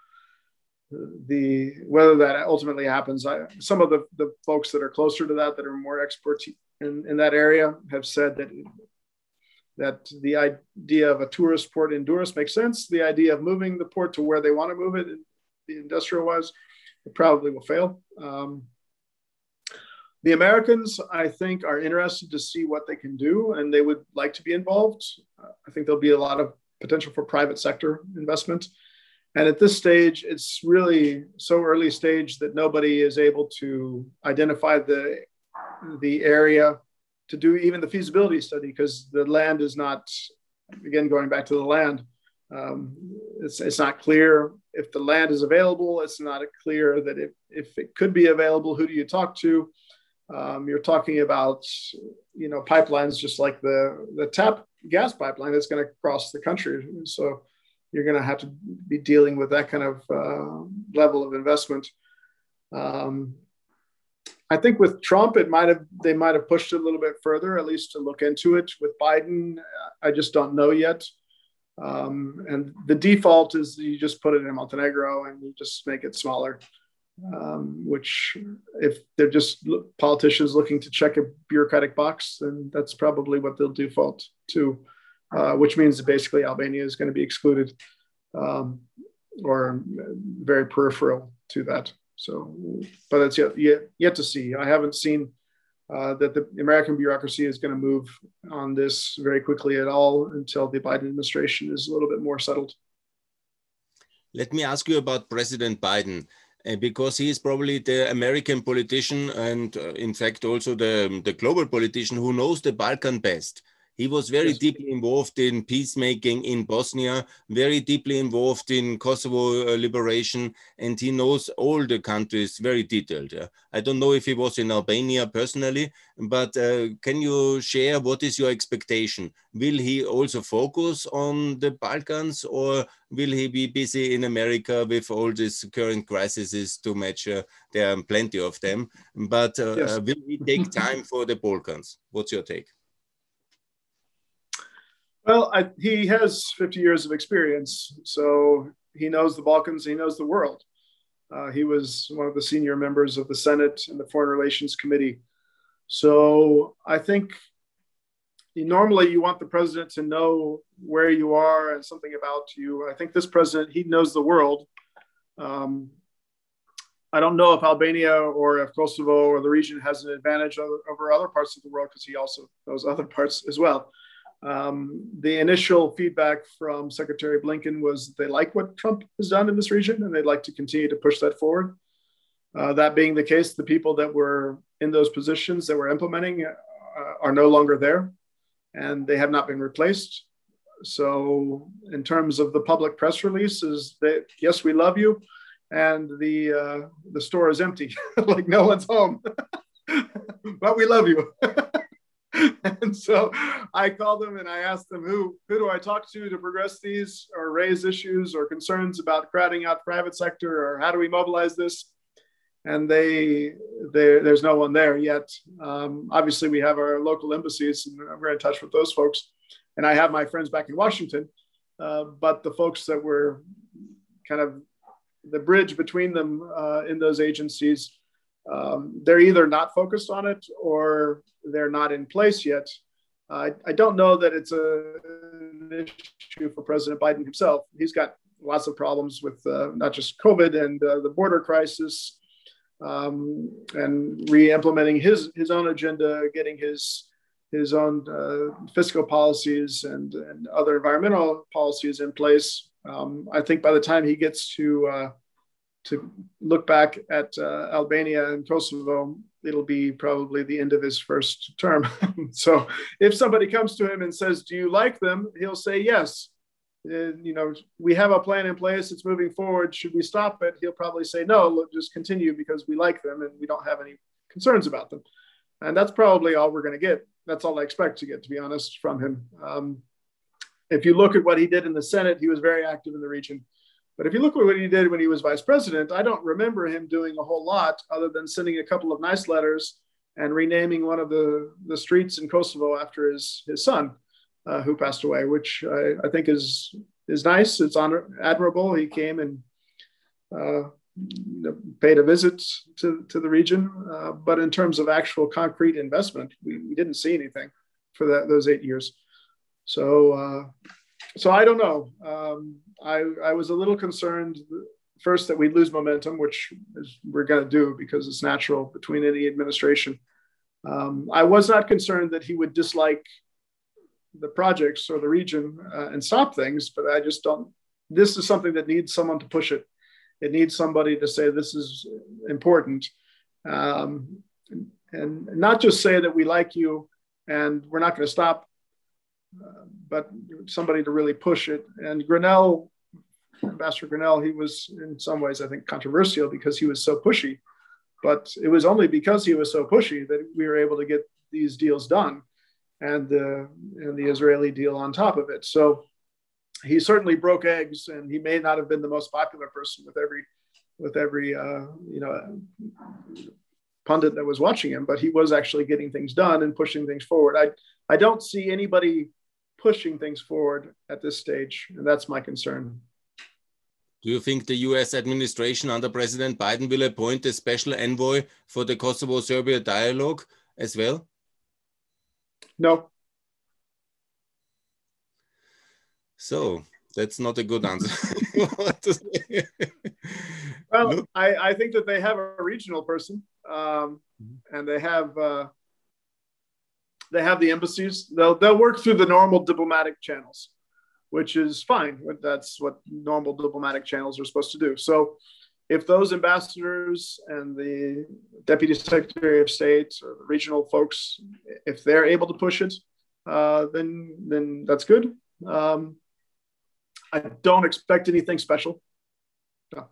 the whether that ultimately happens, I, some of the the folks that are closer to that that are more experts in, in that area have said that that the idea of a tourist port in Durrës makes sense. The idea of moving the port to where they want to move it, the industrial was it probably will fail. Um, the Americans, I think, are interested to see what they can do, and they would like to be involved. Uh, I think there'll be a lot of potential for private sector investment. And at this stage, it's really so early stage that nobody is able to identify the the area to do even the feasibility study because the land is not. Again, going back to the land, um, it's, it's not clear if the land is available. It's not clear that if, if it could be available, who do you talk to? Um, you're talking about, you know, pipelines just like the, the tap gas pipeline that's going to cross the country. So you're going to have to be dealing with that kind of uh, level of investment. Um, I think with Trump, it might have they might have pushed it a little bit further, at least to look into it. With Biden, I just don't know yet. Um, and the default is you just put it in Montenegro and you just make it smaller. Um, which, if they're just politicians looking to check a bureaucratic box, then that's probably what they'll default to, uh, which means that basically Albania is going to be excluded um, or very peripheral to that. So, but it's yet, yet, yet to see. I haven't seen uh, that the American bureaucracy is going to move on this very quickly at all until the Biden administration is a little bit more settled. Let me ask you about President Biden. Uh, because he is probably the American politician and, uh, in fact, also the, the global politician who knows the Balkan best. He was very yes. deeply involved in peacemaking in Bosnia, very deeply involved in Kosovo uh, liberation, and he knows all the countries very detailed. Yeah? I don't know if he was in Albania personally, but uh, can you share what is your expectation? Will he also focus on the Balkans, or will he be busy in America with all these current crises to match? Uh, there are plenty of them, but uh, yes. will he take time for the Balkans? What's your take? Well, I, he has 50 years of experience, so he knows the Balkans, he knows the world. Uh, he was one of the senior members of the Senate and the Foreign Relations Committee. So I think normally you want the president to know where you are and something about you. I think this president, he knows the world. Um, I don't know if Albania or if Kosovo or the region has an advantage over, over other parts of the world because he also knows other parts as well. Um, the initial feedback from Secretary Blinken was they like what Trump has done in this region and they'd like to continue to push that forward. Uh, that being the case, the people that were in those positions that were implementing uh, are no longer there and they have not been replaced. So, in terms of the public press releases, that yes, we love you, and the uh, the store is empty, like no one's home, but we love you. and so I called them and I asked them who who do I talk to to progress these or raise issues or concerns about crowding out private sector or how do we mobilize this? And they, they there's no one there yet. Um, obviously, we have our local embassies and we're in touch with those folks. And I have my friends back in Washington, uh, but the folks that were kind of the bridge between them uh, in those agencies um, they're either not focused on it or they're not in place yet. Uh, I don't know that it's a, an issue for President Biden himself. He's got lots of problems with uh, not just COVID and uh, the border crisis, um, and re-implementing his his own agenda, getting his his own uh, fiscal policies and, and other environmental policies in place. Um, I think by the time he gets to uh, to look back at uh, Albania and Kosovo, it'll be probably the end of his first term. so if somebody comes to him and says, "Do you like them?" he'll say yes. Uh, you know, we have a plan in place. It's moving forward. Should we stop it? He'll probably say no. Look, just continue because we like them and we don't have any concerns about them. And that's probably all we're going to get. That's all I expect to get, to be honest, from him. Um, if you look at what he did in the Senate, he was very active in the region. But if you look at what he did when he was vice president, I don't remember him doing a whole lot other than sending a couple of nice letters and renaming one of the, the streets in Kosovo after his, his son, uh, who passed away, which I, I, think is, is nice. It's honor, admirable. He came and uh, paid a visit to, to the region. Uh, but in terms of actual concrete investment, we, we didn't see anything for that, those eight years. So, uh, so I don't know. Um, I, I was a little concerned first that we'd lose momentum, which is, we're going to do because it's natural between any administration. Um, I was not concerned that he would dislike the projects or the region uh, and stop things, but I just don't. This is something that needs someone to push it. It needs somebody to say this is important, um, and not just say that we like you and we're not going to stop but somebody to really push it. And Grenell, Ambassador Grenell, he was in some ways, I think, controversial because he was so pushy. But it was only because he was so pushy that we were able to get these deals done, and the and the Israeli deal on top of it. So he certainly broke eggs, and he may not have been the most popular person with every with every uh, you know pundit that was watching him, but he was actually getting things done and pushing things forward. I I don't see anybody pushing things forward at this stage, and that's my concern. Do you think the US administration under President Biden will appoint a special envoy for the Kosovo Serbia dialogue as well? No. So that's not a good answer. well, I, I, think that they have a regional person um, mm-hmm. and they have uh, they have the embassies. They'll they'll work through the normal diplomatic channels, which is fine. That's what normal diplomatic channels are supposed to do. So, if those ambassadors and the deputy secretary of state or the regional folks, if they're able to push it, uh, then then that's good. Um, I don't expect anything special. No.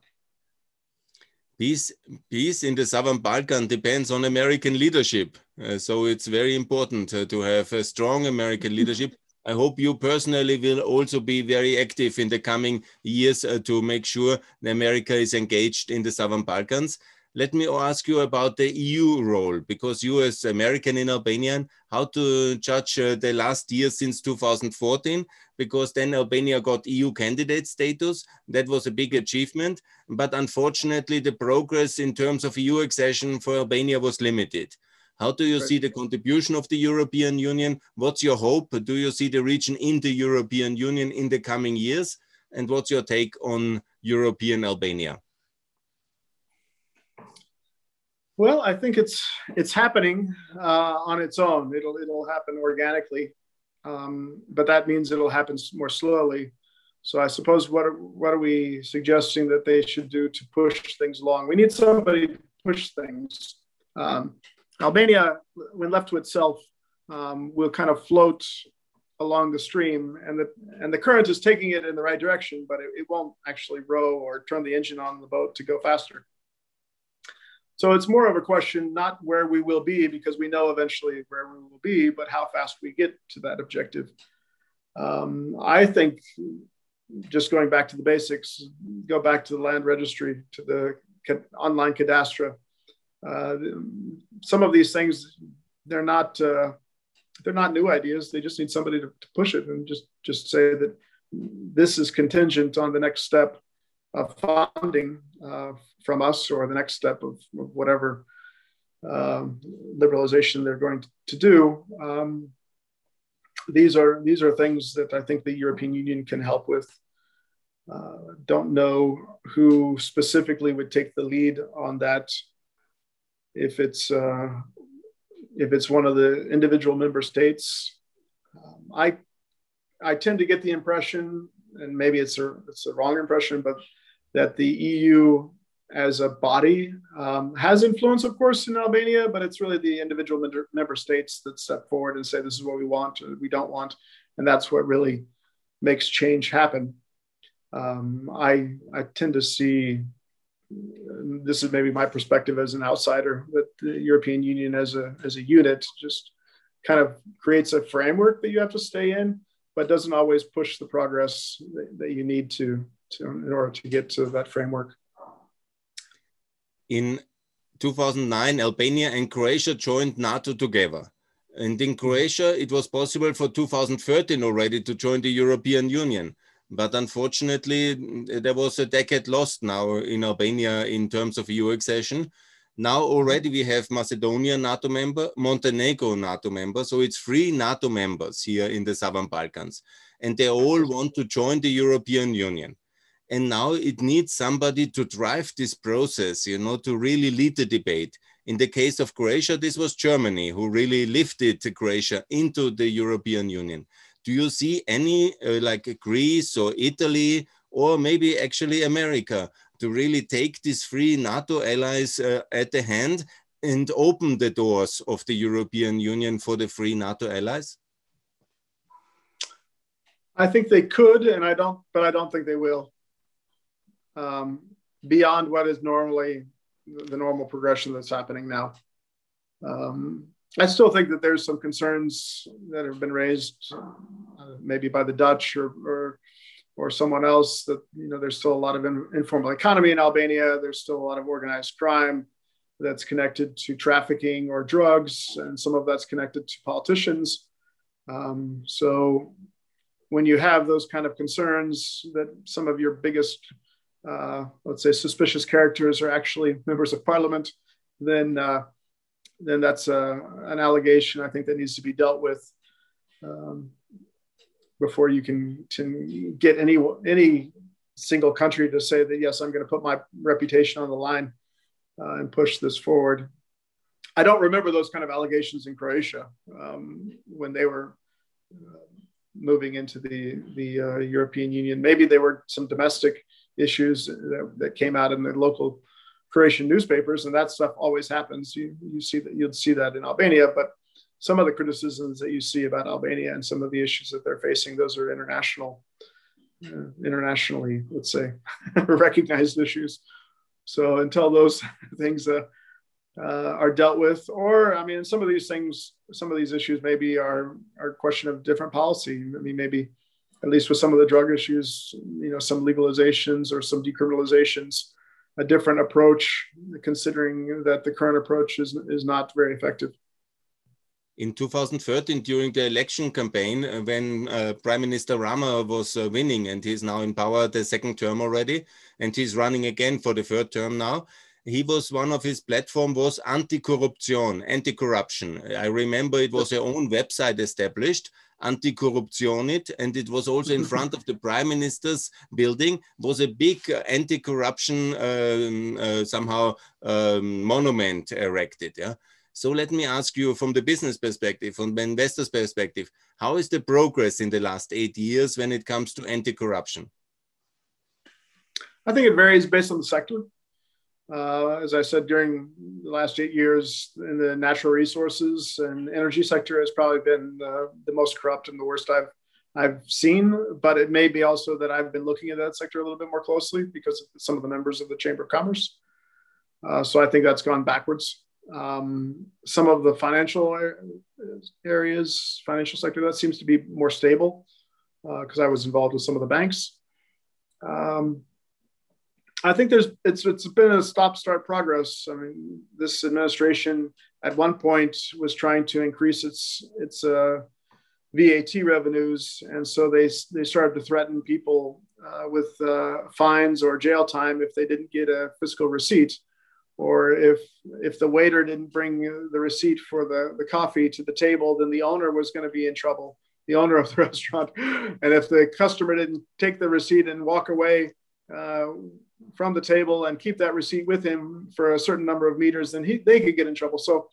Peace, peace in the Southern Balkan depends on American leadership. Uh, so it's very important uh, to have a strong American leadership. I hope you personally will also be very active in the coming years uh, to make sure that America is engaged in the Southern Balkans. Let me ask you about the EU role, because you as American in Albania, how to judge uh, the last year since 2014, because then Albania got EU candidate status. That was a big achievement. But unfortunately, the progress in terms of EU accession for Albania was limited. How do you see the contribution of the European Union? What's your hope? Do you see the region in the European Union in the coming years? And what's your take on European Albania? Well, I think it's it's happening uh, on its own. It'll it'll happen organically, um, but that means it'll happen more slowly. So I suppose what are, what are we suggesting that they should do to push things along? We need somebody to push things. Um, Albania, when left to itself, um, will kind of float along the stream, and the and the current is taking it in the right direction, but it, it won't actually row or turn the engine on the boat to go faster. So it's more of a question not where we will be, because we know eventually where we will be, but how fast we get to that objective. Um, I think just going back to the basics, go back to the land registry, to the online cadastre. Uh, some of these things, they're not uh, they're not new ideas. They just need somebody to, to push it and just just say that this is contingent on the next step funding uh, from us or the next step of, of whatever um, liberalization they're going to do. Um, these are these are things that I think the European Union can help with. Uh, don't know who specifically would take the lead on that. If it's uh, if it's one of the individual member states, um, I I tend to get the impression, and maybe it's a it's a wrong impression, but that the EU as a body um, has influence, of course, in Albania, but it's really the individual member, states that step forward and say, this is what we want, we don't want. And that's what really makes change happen. Um, I, I tend to see, this is maybe my perspective as an outsider, that the European Union as a, as a unit just kind of creates a framework that you have to stay in, but doesn't always push the progress that you need to, to in order to get to that framework. In 2009, Albania and Croatia joined NATO together. And in Croatia, it was possible for 2013 already to join the European Union. But unfortunately, there was a decade lost now in Albania in terms of EU accession. Now already we have Macedonia NATO member, Montenegro NATO member. So it's three NATO members here in the Southern Balkans. And they all want to join the European Union and now it needs somebody to drive this process you know to really lead the debate. In the case of croatia this was germany who really lifted croatia into the european union. Do you see any uh, like greece or italy or maybe actually america to really take these three nato allies uh, at the hand and open the doors of the european union for the three nato allies? I think they could, and I don't, but I don't think they will um, beyond what is normally the normal progression that's happening now. Um, I still think that there's some concerns that have been raised, uh, maybe by the Dutch or, or, or someone else. That you know, there's still a lot of in, informal economy in Albania. There's still a lot of organized crime that's connected to trafficking or drugs, and some of that's connected to politicians. Um, so, when you have those kind of concerns, that some of your biggest uh, let's say suspicious characters are actually members of parliament, then uh, then that's uh, an allegation I think that needs to be dealt with um, before you can, can get any any single country to say that yes, I'm going to put my reputation on the line uh, and push this forward. I don't remember those kind of allegations in Croatia um, when they were uh, moving into the the European Union. Maybe they were some domestic issues that, that came out in the local Croatian newspapers, and that stuff always happens. You you see that you'll see that in Albania, but some of the criticisms that you see about Albania and some of the issues that they're facing, those are international, uh, internationally, let's say, recognized issues. So until those things uh, uh, are dealt with, or I mean, some of these things, some of these issues maybe are are a question of different policy. I mean, maybe at least with some of the drug issues, you know, some legalizations or some decriminalizations, a different approach, considering that the current approach is, is not very effective. In 2013, during the election campaign, uh, when uh, Prime Minister Rama was uh, winning and he's now in power the second term already, and he's running again for the third term now, he was one of his platform was anti-corruption, anti-corruption. I remember it was their own website established Anti-Korruptionit, and it was also in front of the prime minister's building, was a big uh, anti-corruption um, uh, somehow um, monument erected. Yeah. So let me ask you from the business perspective, from the investor's perspective, how is the progress in the last eight years when it comes to anti-corruption? I think it varies based on the sector. Uh, as I said, during the last eight years in the natural resources and energy sector has probably been the, the most corrupt and the worst I've I've seen. But it may be also that I've been looking at that sector a little bit more closely because of some of the members of the Chamber of Commerce. Uh, so I think that's gone backwards. Um, some of the financial areas, financial sector, that seems to be more stable because uh, I was involved with some of the banks. Um, I think there's it's it's been a stop start progress. I mean, this administration at one point was trying to increase its its uh, VAT revenues, and so they they started to threaten people uh, with uh, fines or jail time if they didn't get a fiscal receipt, or if if the waiter didn't bring the receipt for the the coffee to the table, then the owner was going to be in trouble, the owner of the restaurant, and if the customer didn't take the receipt and walk away. Uh, from the table and keep that receipt with him for a certain number of meters, then he, they could get in trouble. So,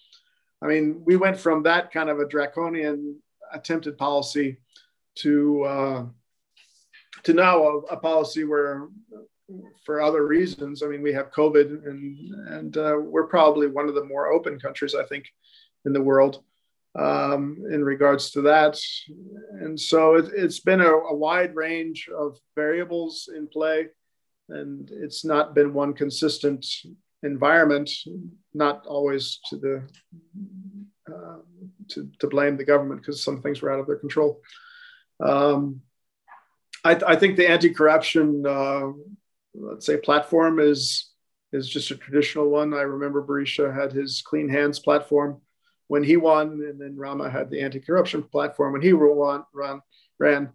I mean, we went from that kind of a draconian attempted policy to uh, to now a, a, policy where for other reasons. I mean, we have COVID, and and uh, we're probably one of the more open countries, I think, in the world um, in regards to that. And so it, has been a, a, wide range of variables in play, and it's not been one consistent environment. Not always to the uh, to, to blame the government because some things were out of their control. Um, I, I, think the anti-corruption, uh, let's say, platform is is just a traditional one. I remember Berisha had his Clean Hands platform when he won, and then Rama had the anti-corruption platform when he won, run, ran.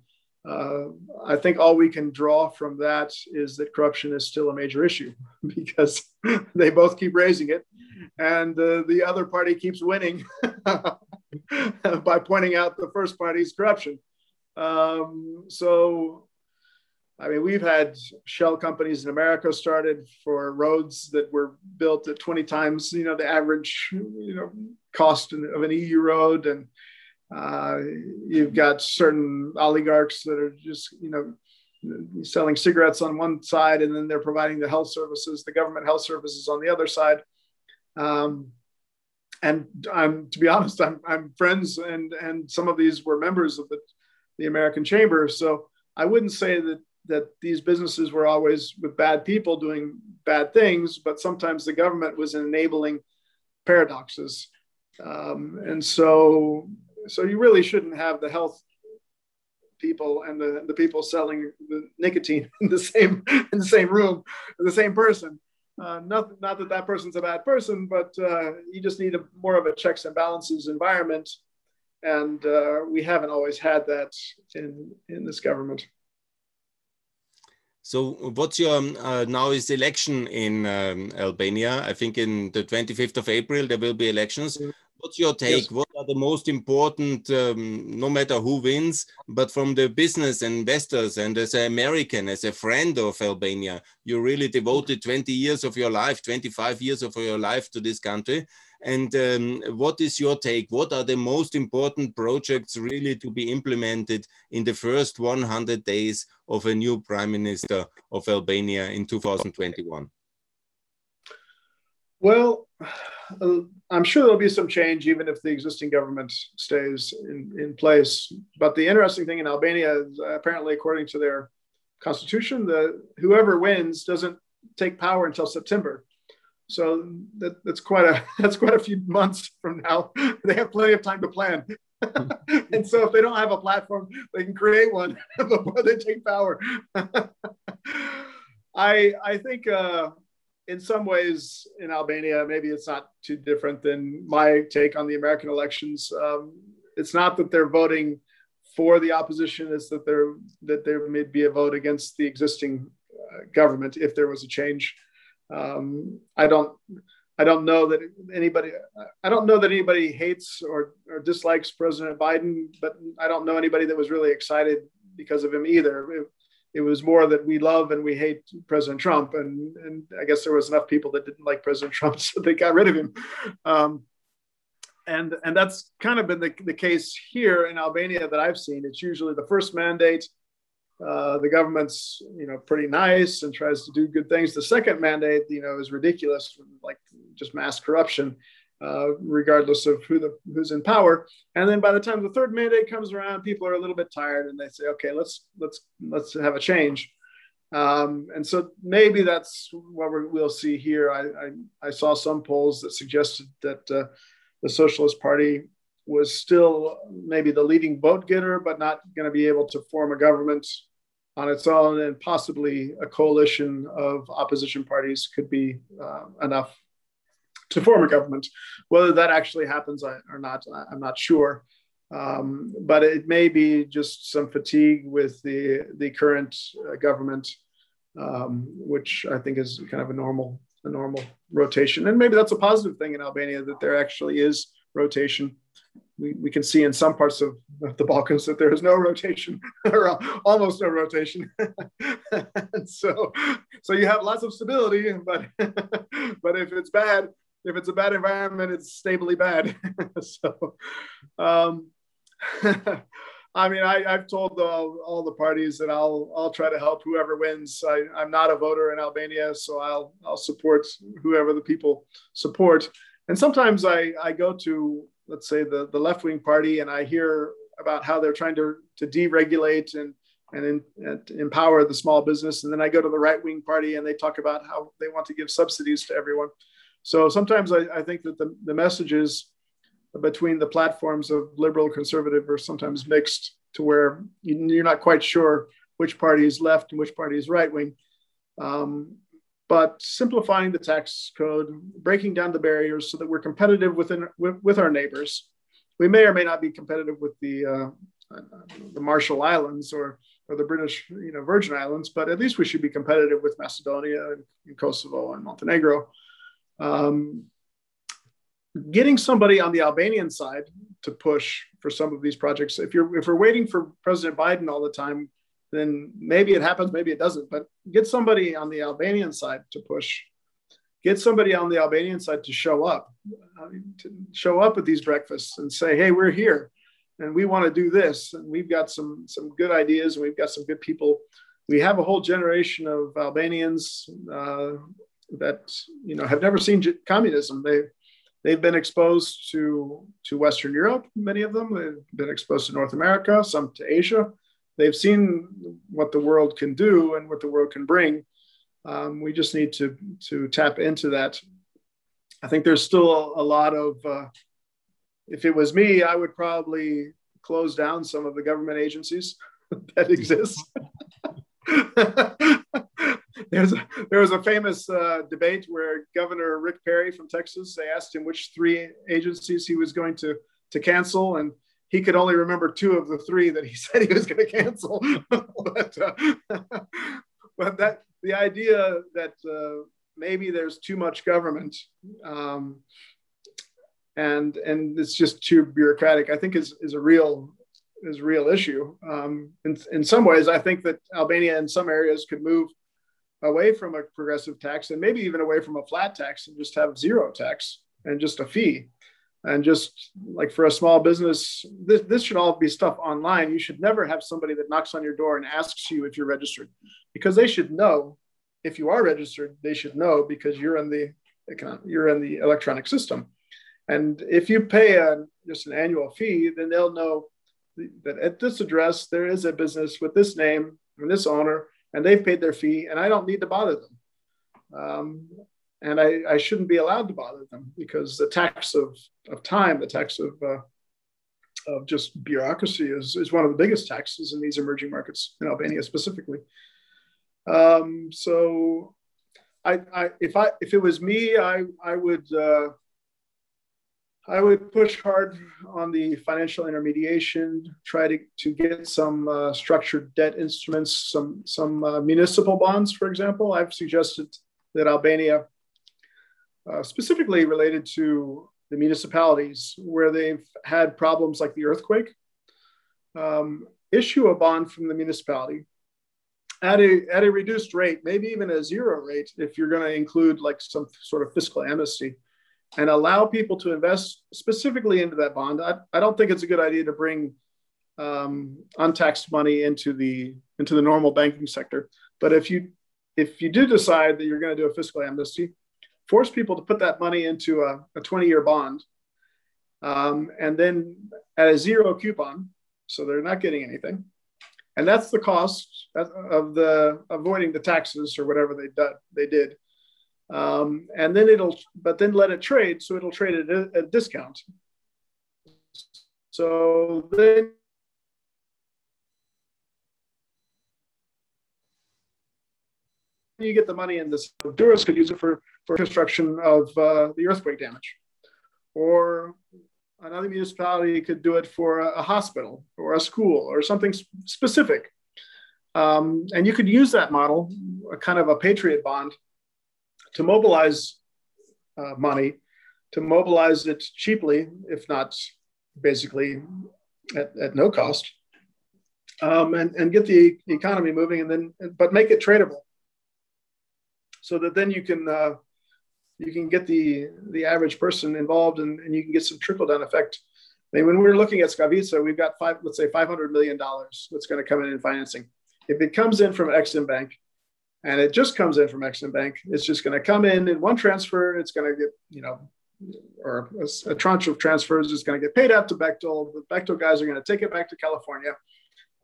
Uh, I think all we can draw from that is that corruption is still a major issue because they both keep raising it, and uh, the other party keeps winning by pointing out the first party's corruption. Um, so, I mean, we've had shell companies in America started for roads that were built at 20 times, you know, the average, you know, cost of an EU road, and uh, you've got certain oligarchs that are just, you know, selling cigarettes on one side, and then they're providing the health services, the government health services on the other side. Um, and I'm to be honest, I'm, I'm friends and and some of these were members of the, the American Chamber. So I wouldn't say that that these businesses were always with bad people doing bad things, but sometimes the government was enabling paradoxes. Um, and so so you really shouldn't have the health people and the, the people selling the nicotine in the same in the same room, the same person. Uh, not, not that that person's a bad person, but uh, you just need a, more of a checks and balances environment. And uh, we haven't always had that in, in this government. So what's your, uh, now is election in um, Albania. I think in the 25th of April, there will be elections. Mm -hmm. What's your take? Yes. What are the most important, um, no matter who wins, but from the business investors and as an American, as a friend of Albania, you really devoted 20 years of your life, 25 years of your life to this country. And um, what is your take? What are the most important projects really to be implemented in the first 100 days of a new prime minister of Albania in 2021? Well, uh, I'm sure there'll be some change even if the existing government stays in, in place. But the interesting thing in Albania is uh, apparently, according to their constitution, the whoever wins doesn't take power until September. So that, that's quite a that's quite a few months from now. They have plenty of time to plan. and so if they don't have a platform, they can create one before they take power. I I think uh, in some ways in Albania, maybe it's not too different than my take on the American elections. Um, it's not that they're voting for the opposition; it's that there that there may be a vote against the existing uh, government if there was a change. Um, I don't. I don't know that anybody. I don't know that anybody hates or, or dislikes President Biden, but I don't know anybody that was really excited because of him either it was more that we love and we hate President Trump, and and I guess there was enough people that didn't like President Trump, so they got rid of him. Um, and and that's kind of been the, the case here in Albania that I've seen. It's usually the first mandate. Uh, the government's you know pretty nice and tries to do good things. The second mandate, you know, is ridiculous, like just mass corruption. Uh, regardless of who the who's in power. And then by the time the third mandate comes around, people are a little bit tired and they say, okay, let's let's let's have a change. Um, and so maybe that's what we will see here. I, I, I, saw some polls that suggested that uh, the Socialist Party was still maybe the leading vote getter, but not going to be able to form a government on its own, and possibly a coalition of opposition parties could be uh, enough to form a government. Whether that actually happens or not, I'm not sure. Um, but it may be just some fatigue with the the current uh, government, um, which I think is kind of a normal a normal rotation, and maybe that's a positive thing in Albania that there actually is rotation. We, we can see in some parts of the Balkans that there is no rotation or almost no rotation. so, so you have lots of stability, but but if it's bad, if it's a bad environment, it's stably bad. so, um, I mean, I, have told all, all the parties that I'll I'll try to help whoever wins. I, I'm not a voter in Albania, so I'll I'll support whoever the people support. And sometimes I, I go to let's say the, the left wing party and I hear about how they're trying to, to deregulate and and, in, and empower the small business. And then I go to the right wing party and they talk about how they want to give subsidies to everyone. So sometimes I, I think that the, the messages between the platforms of liberal conservative are sometimes mixed to where you're not quite sure which party is left and which party is right wing. Um, but simplifying the tax code, breaking down the barriers so that we're competitive within with, with our neighbors. We may or may not be competitive with the uh, the Marshall Islands or or the British, you know, Virgin Islands, but at least we should be competitive with Macedonia and, and Kosovo and Montenegro. Um, getting somebody on the Albanian side to push for some of these projects. If you're if we're waiting for President Biden all the time, then maybe it happens, maybe it doesn't. But get somebody on the Albanian side to push. Get somebody on the Albanian side to show up, uh, to show up at these breakfasts and say, "Hey, we're here, and we want to do this, and we've got some some good ideas, and we've got some good people. We have a whole generation of Albanians uh, that you know have never seen communism. They they've been exposed to to Western Europe. Many of them they've been exposed to North America, some to Asia." they've seen what the world can do and what the world can bring. Um, we just need to to tap into that. I think there's still a, lot of. Uh, if it was me, I would probably close down some of the government agencies that exist. There's a, there was a famous uh, debate where Governor Rick Perry from Texas, they asked him which three agencies he was going to, to cancel. And he could only remember two of the three that he said he was going to cancel. but, uh, but that the idea that uh, maybe there's too much government um, and and it's just too bureaucratic, I think is is a real is a real issue. Um, in, in some ways, I think that Albania in some areas could move away from a progressive tax and maybe even away from a flat tax and just have zero tax and just a fee. And just like for a small business this, this should all be stuff online. You should never have somebody that knocks on your door and asks you if you're registered because they should know. If you are registered they should know because you're in the you're in the electronic system. And if you pay a, just an annual fee then they'll know that at this address there is a business with this name and this owner and they've paid their fee and i don't need to bother them um, and I, I, shouldn't be allowed to bother them because the tax of, of time, the tax of, uh, of just bureaucracy is, is one of the biggest taxes in these emerging markets in Albania specifically. Um, so I, I, if I if it was me, I I would uh, I would push hard on the financial intermediation, try to, to get some uh, structured debt instruments, some some uh, municipal bonds, for example. I've suggested that Albania uh, specifically related to the municipalities where they've had problems like the earthquake. Um, issue a bond from the municipality at a, at a reduced rate, maybe even a zero rate, if you're going to include like some sort of fiscal amnesty and allow people to invest specifically into that bond. I, I don't think it's a good idea to bring um, untaxed money into the into the normal banking sector. But if you if you do decide that you're going to do a fiscal amnesty, force people to put that money into a, a 20 year bond um, and then at a zero coupon so they're not getting anything and that's the cost of the avoiding the taxes or whatever they did they did um, and then it'll but then let it trade so it'll trade at a, a discount so then you get the money in this. Durrës could use it for, for construction of uh, the earthquake damage. Or another municipality could do it for a, a hospital or a school or something specific. Um, and you could use that model, a kind of a patriot bond, to mobilize uh, money, to mobilize it cheaply, if not basically at, at no cost, um, and, and get the economy moving, and then but make it tradable so that then you can uh, you can get the the average person involved and, and you can get some trickle down effect I mean, when we're looking at Skavica, we've got five, let's say $500 million that's going to come in in financing. If it comes in from Exim Bank, and it just comes in from Exim Bank, it's just going to come in in one transfer. It's going to get, you know, or a, a tranche of transfers is going to get paid out to Bechtel. The Bechtel guys are going to take it back to California,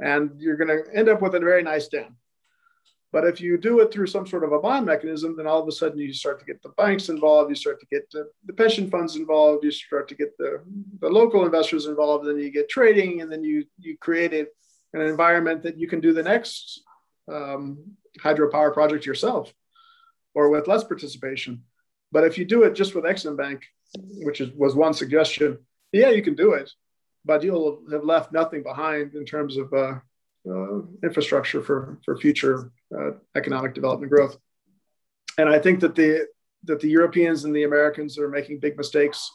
and you're going to end up with a very nice dam. But if you do it through some sort of a bond mechanism, then all of a sudden you start to get the banks involved, you start to get the, the pension funds involved, you start to get the, the local investors involved, then you get trading, and then you you create an environment that you can do the next um, hydropower project yourself, or with less participation. But if you do it just with Exim Bank, which is, was one suggestion, yeah, you can do it, but you'll have left nothing behind in terms of uh, uh, infrastructure for for future uh, economic development growth. And I think that the that the Europeans and the Americans are making big mistakes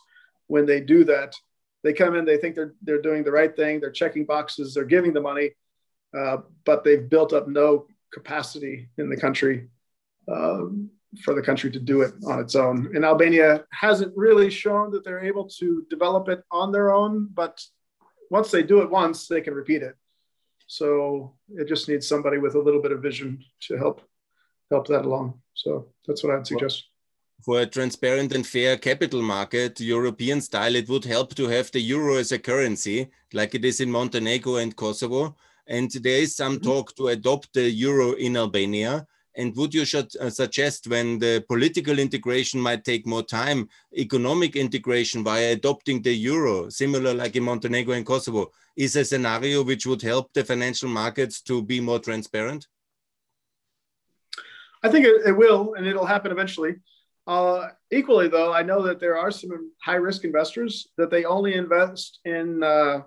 when they do that. They come in, they think they're they're doing the right thing, they're checking boxes, they're giving the money, uh, but they've built up no capacity in the country um, for the country to do it on its own. And Albania hasn't really shown that they're able to develop it on their own, but once they do it once, they can repeat it. So it just needs somebody with a little bit of vision to help help that along. So that's what I'd suggest. For a transparent and fair capital market, European style, it would help to have the euro as a currency, like it is in Montenegro and Kosovo. And there is some mm -hmm. talk to adopt the euro in Albania. And would you should, uh, suggest when the political integration might take more time, economic integration via adopting the euro, similar like in Montenegro and Kosovo, is a scenario which would help the financial markets to be more transparent? I think it, it will, and it'll happen eventually. Uh, equally, though, I know that there are some high-risk investors that they only invest in uh,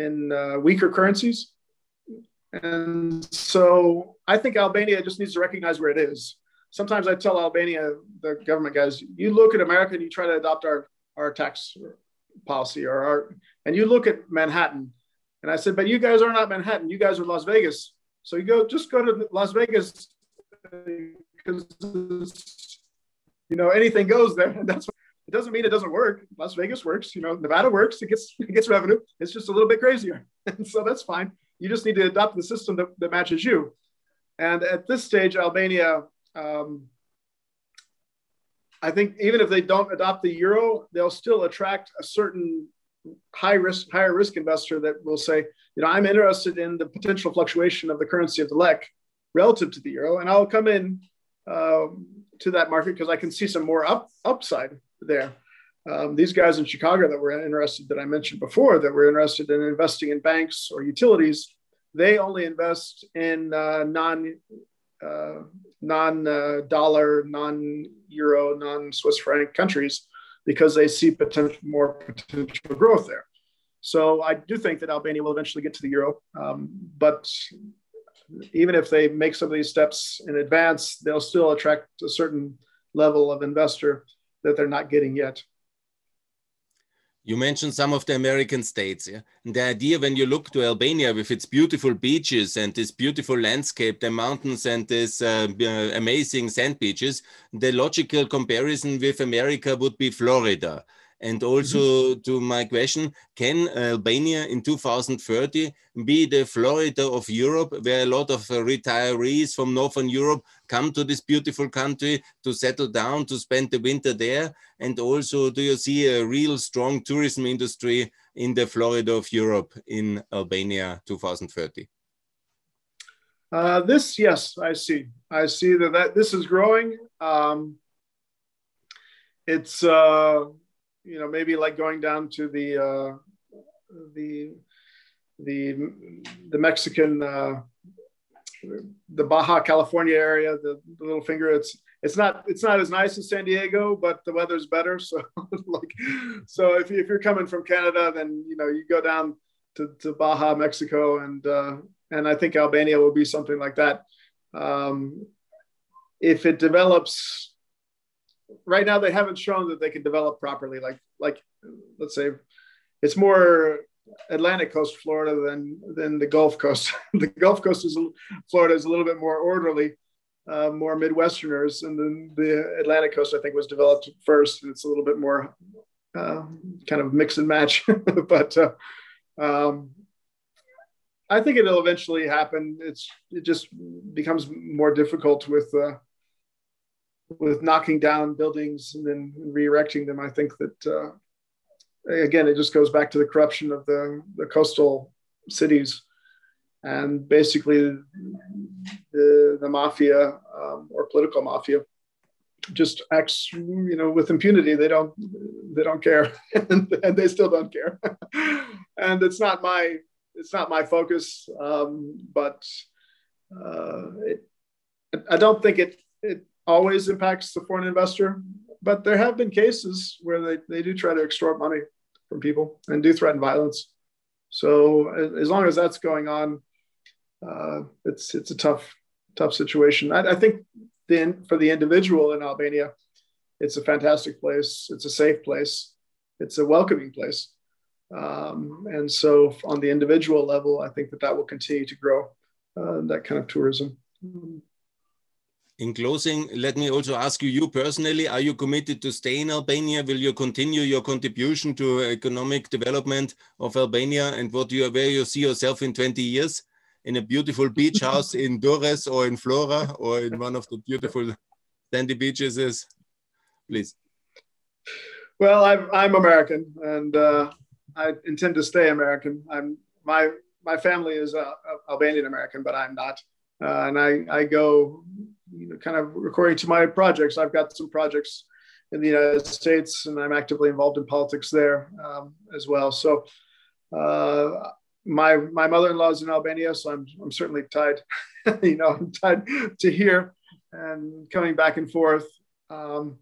in uh, weaker currencies, and so I think Albania just needs to recognize where it is. Sometimes I tell Albania, the government guys, you look at America and you try to adopt our our tax policy or our and you look at Manhattan. And I said, but you guys are not Manhattan. You guys are Las Vegas. So you go, just go to Las Vegas because, you know, anything goes there. That's it doesn't mean it doesn't work. Las Vegas works, you know, Nevada works. It gets, it gets revenue. It's just a little bit crazier. And so that's fine. You just need to adopt the system that, that matches you. And at this stage, Albania, um, I think even if they don't adopt the euro, they'll still attract a certain high risk, higher risk investor that will say, you know, I'm interested in the potential fluctuation of the currency of the lek relative to the euro, and I'll come in uh, to that market because I can see some more up upside there. Um, these guys in Chicago that were interested, that I mentioned before, that were interested in investing in banks or utilities, they only invest in uh, non uh, non uh, dollar, non euro, non Swiss franc countries because they see potential more potential growth there. So I do think that Albania will eventually get to the euro, um, but even if they make some of these steps in advance, they'll still attract a certain level of investor that they're not getting yet. You mentioned some of the American states. Yeah? And the idea when you look to Albania with its beautiful beaches and this beautiful landscape, the mountains and this uh, uh, amazing sand beaches, the logical comparison with America would be Florida. And also to my question, can Albania in 2030 be the Florida of Europe, where a lot of retirees from Northern Europe come to this beautiful country to settle down, to spend the winter there? And also, do you see a real strong tourism industry in the Florida of Europe in Albania 2030? Uh, this, yes, I see. I see that, that this is growing. Um, it's uh, you know maybe like going down to the uh, the the the Mexican uh, the Baja California area, the, the, little finger. It's it's not it's not as nice as San Diego, but the weather's better. So like so if, if you're coming from Canada, then you know you go down to, to Baja, Mexico, and uh, and I think Albania will be something like that. Um, if it develops right now they haven't shown that they can develop properly. Like like let's say it's more Atlantic coast Florida than than the Gulf Coast. the Gulf Coast is Florida is a little bit more orderly, uh, more Midwesterners, and then the Atlantic coast I think was developed first. And it's a little bit more uh, kind of mix and match. but uh, um, I think it'll eventually happen. It's it just becomes more difficult with uh, with knocking down buildings and then re-erecting them. I think that uh, again, it just goes back to the corruption of the the coastal cities, and basically the the mafia um, or political mafia just acts you know with impunity. They don't they don't care. And, they still don't care. And it's not my it's not my focus um, but uh, it, i don't think it it always impacts the foreign investor but there have been cases where they, they do try to extort money from people and do threaten violence so as long as that's going on uh, it's it's a tough tough situation I, I think then for the individual in Albania, it's a fantastic place. It's a safe place. It's a welcoming place. Um, and so, on the individual level, I think that that will continue to grow uh, that kind of tourism. In closing, let me also ask you, you personally, are you committed to stay in Albania? Will you continue your contribution to economic development of Albania and what you, where you see yourself in 20 years? in a beautiful beach house in Durrës or in Vlora or in one of the beautiful sandy beaches is? Please. Well, I'm, I'm American and uh, I intend to stay American. I'm my my family is uh, Albanian American, but I'm not. Uh, and I, I go you know, kind of according to my projects. I've got some projects in the United States, and I'm actively involved in politics there um, as well. So uh, my my mother-in-law is in Albania, so I'm I'm certainly tied, you know, I'm tied to here and coming back and forth. Um,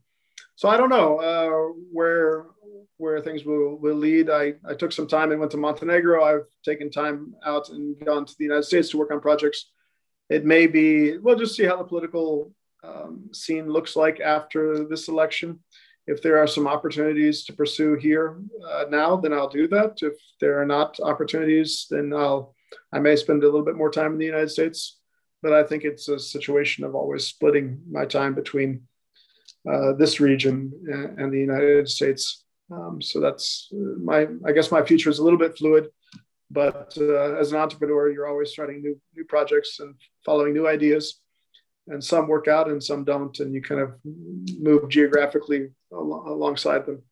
so I don't know uh, where where things will, will lead. I, I took some time and went to Montenegro. I've taken time out and gone to the United States to work on projects. It may be we'll just see how the political um, scene looks like after this election if there are some opportunities to pursue here uh, now, then I'll do that. If there are not opportunities, then I'll I may spend a little bit more time in the United States. But I think it's a situation of always splitting my time between uh, this region and, the United States. Um, so that's my I guess my future is a little bit fluid. But uh, as an entrepreneur, you're always starting new new projects and following new ideas and some work out and some don't and you kind of move geographically al- alongside them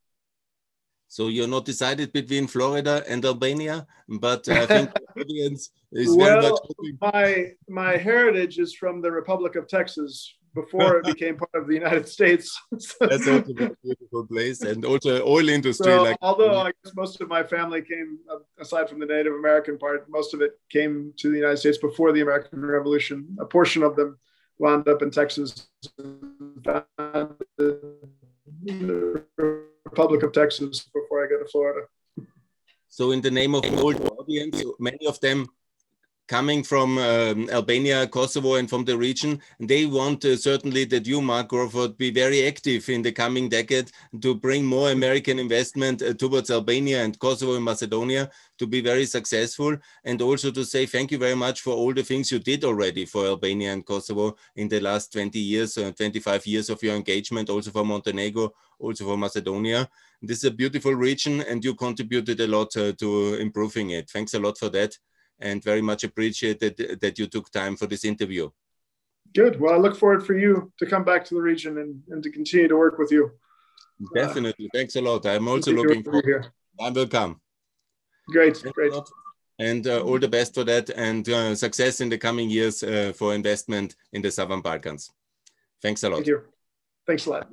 so you're not decided between Florida and Albania, but I think the audience is well, very much. My my heritage is from the Republic of Texas before it became part of the United States. That's also a beautiful place, and also oil industry. So, like although mm. I guess most of my family came, uh, aside from the Native American part, most of it came to the United States before the American Revolution. A portion of them wound up in Texas, the Republic of Texas before I got to Florida. So, in the name of the old audience, many of them coming from um, Albania, Kosovo, and from the region. They want uh, certainly that you, Mark Crawford, be very active in the coming decade to bring more American investment uh, towards Albania and Kosovo and Macedonia to be very successful. And also to say thank you very much for all the things you did already for Albania and Kosovo in the last 20 years, uh, 25 years of your engagement, also for Montenegro, also for Macedonia. This is a beautiful region and you contributed a lot uh, to improving it. Thanks a lot for that and very much appreciated that you took time for this interview. Good. Well, I look forward for you to come back to the region and, and to continue to work with you. Definitely. Uh, Thanks a lot. I'm also looking forward. Here. I will come. Great. Great. And uh, all the best for that and uh, success in the coming years uh, for investment in the Southern Balkans. Thanks a lot. Thank you. Thanks a lot.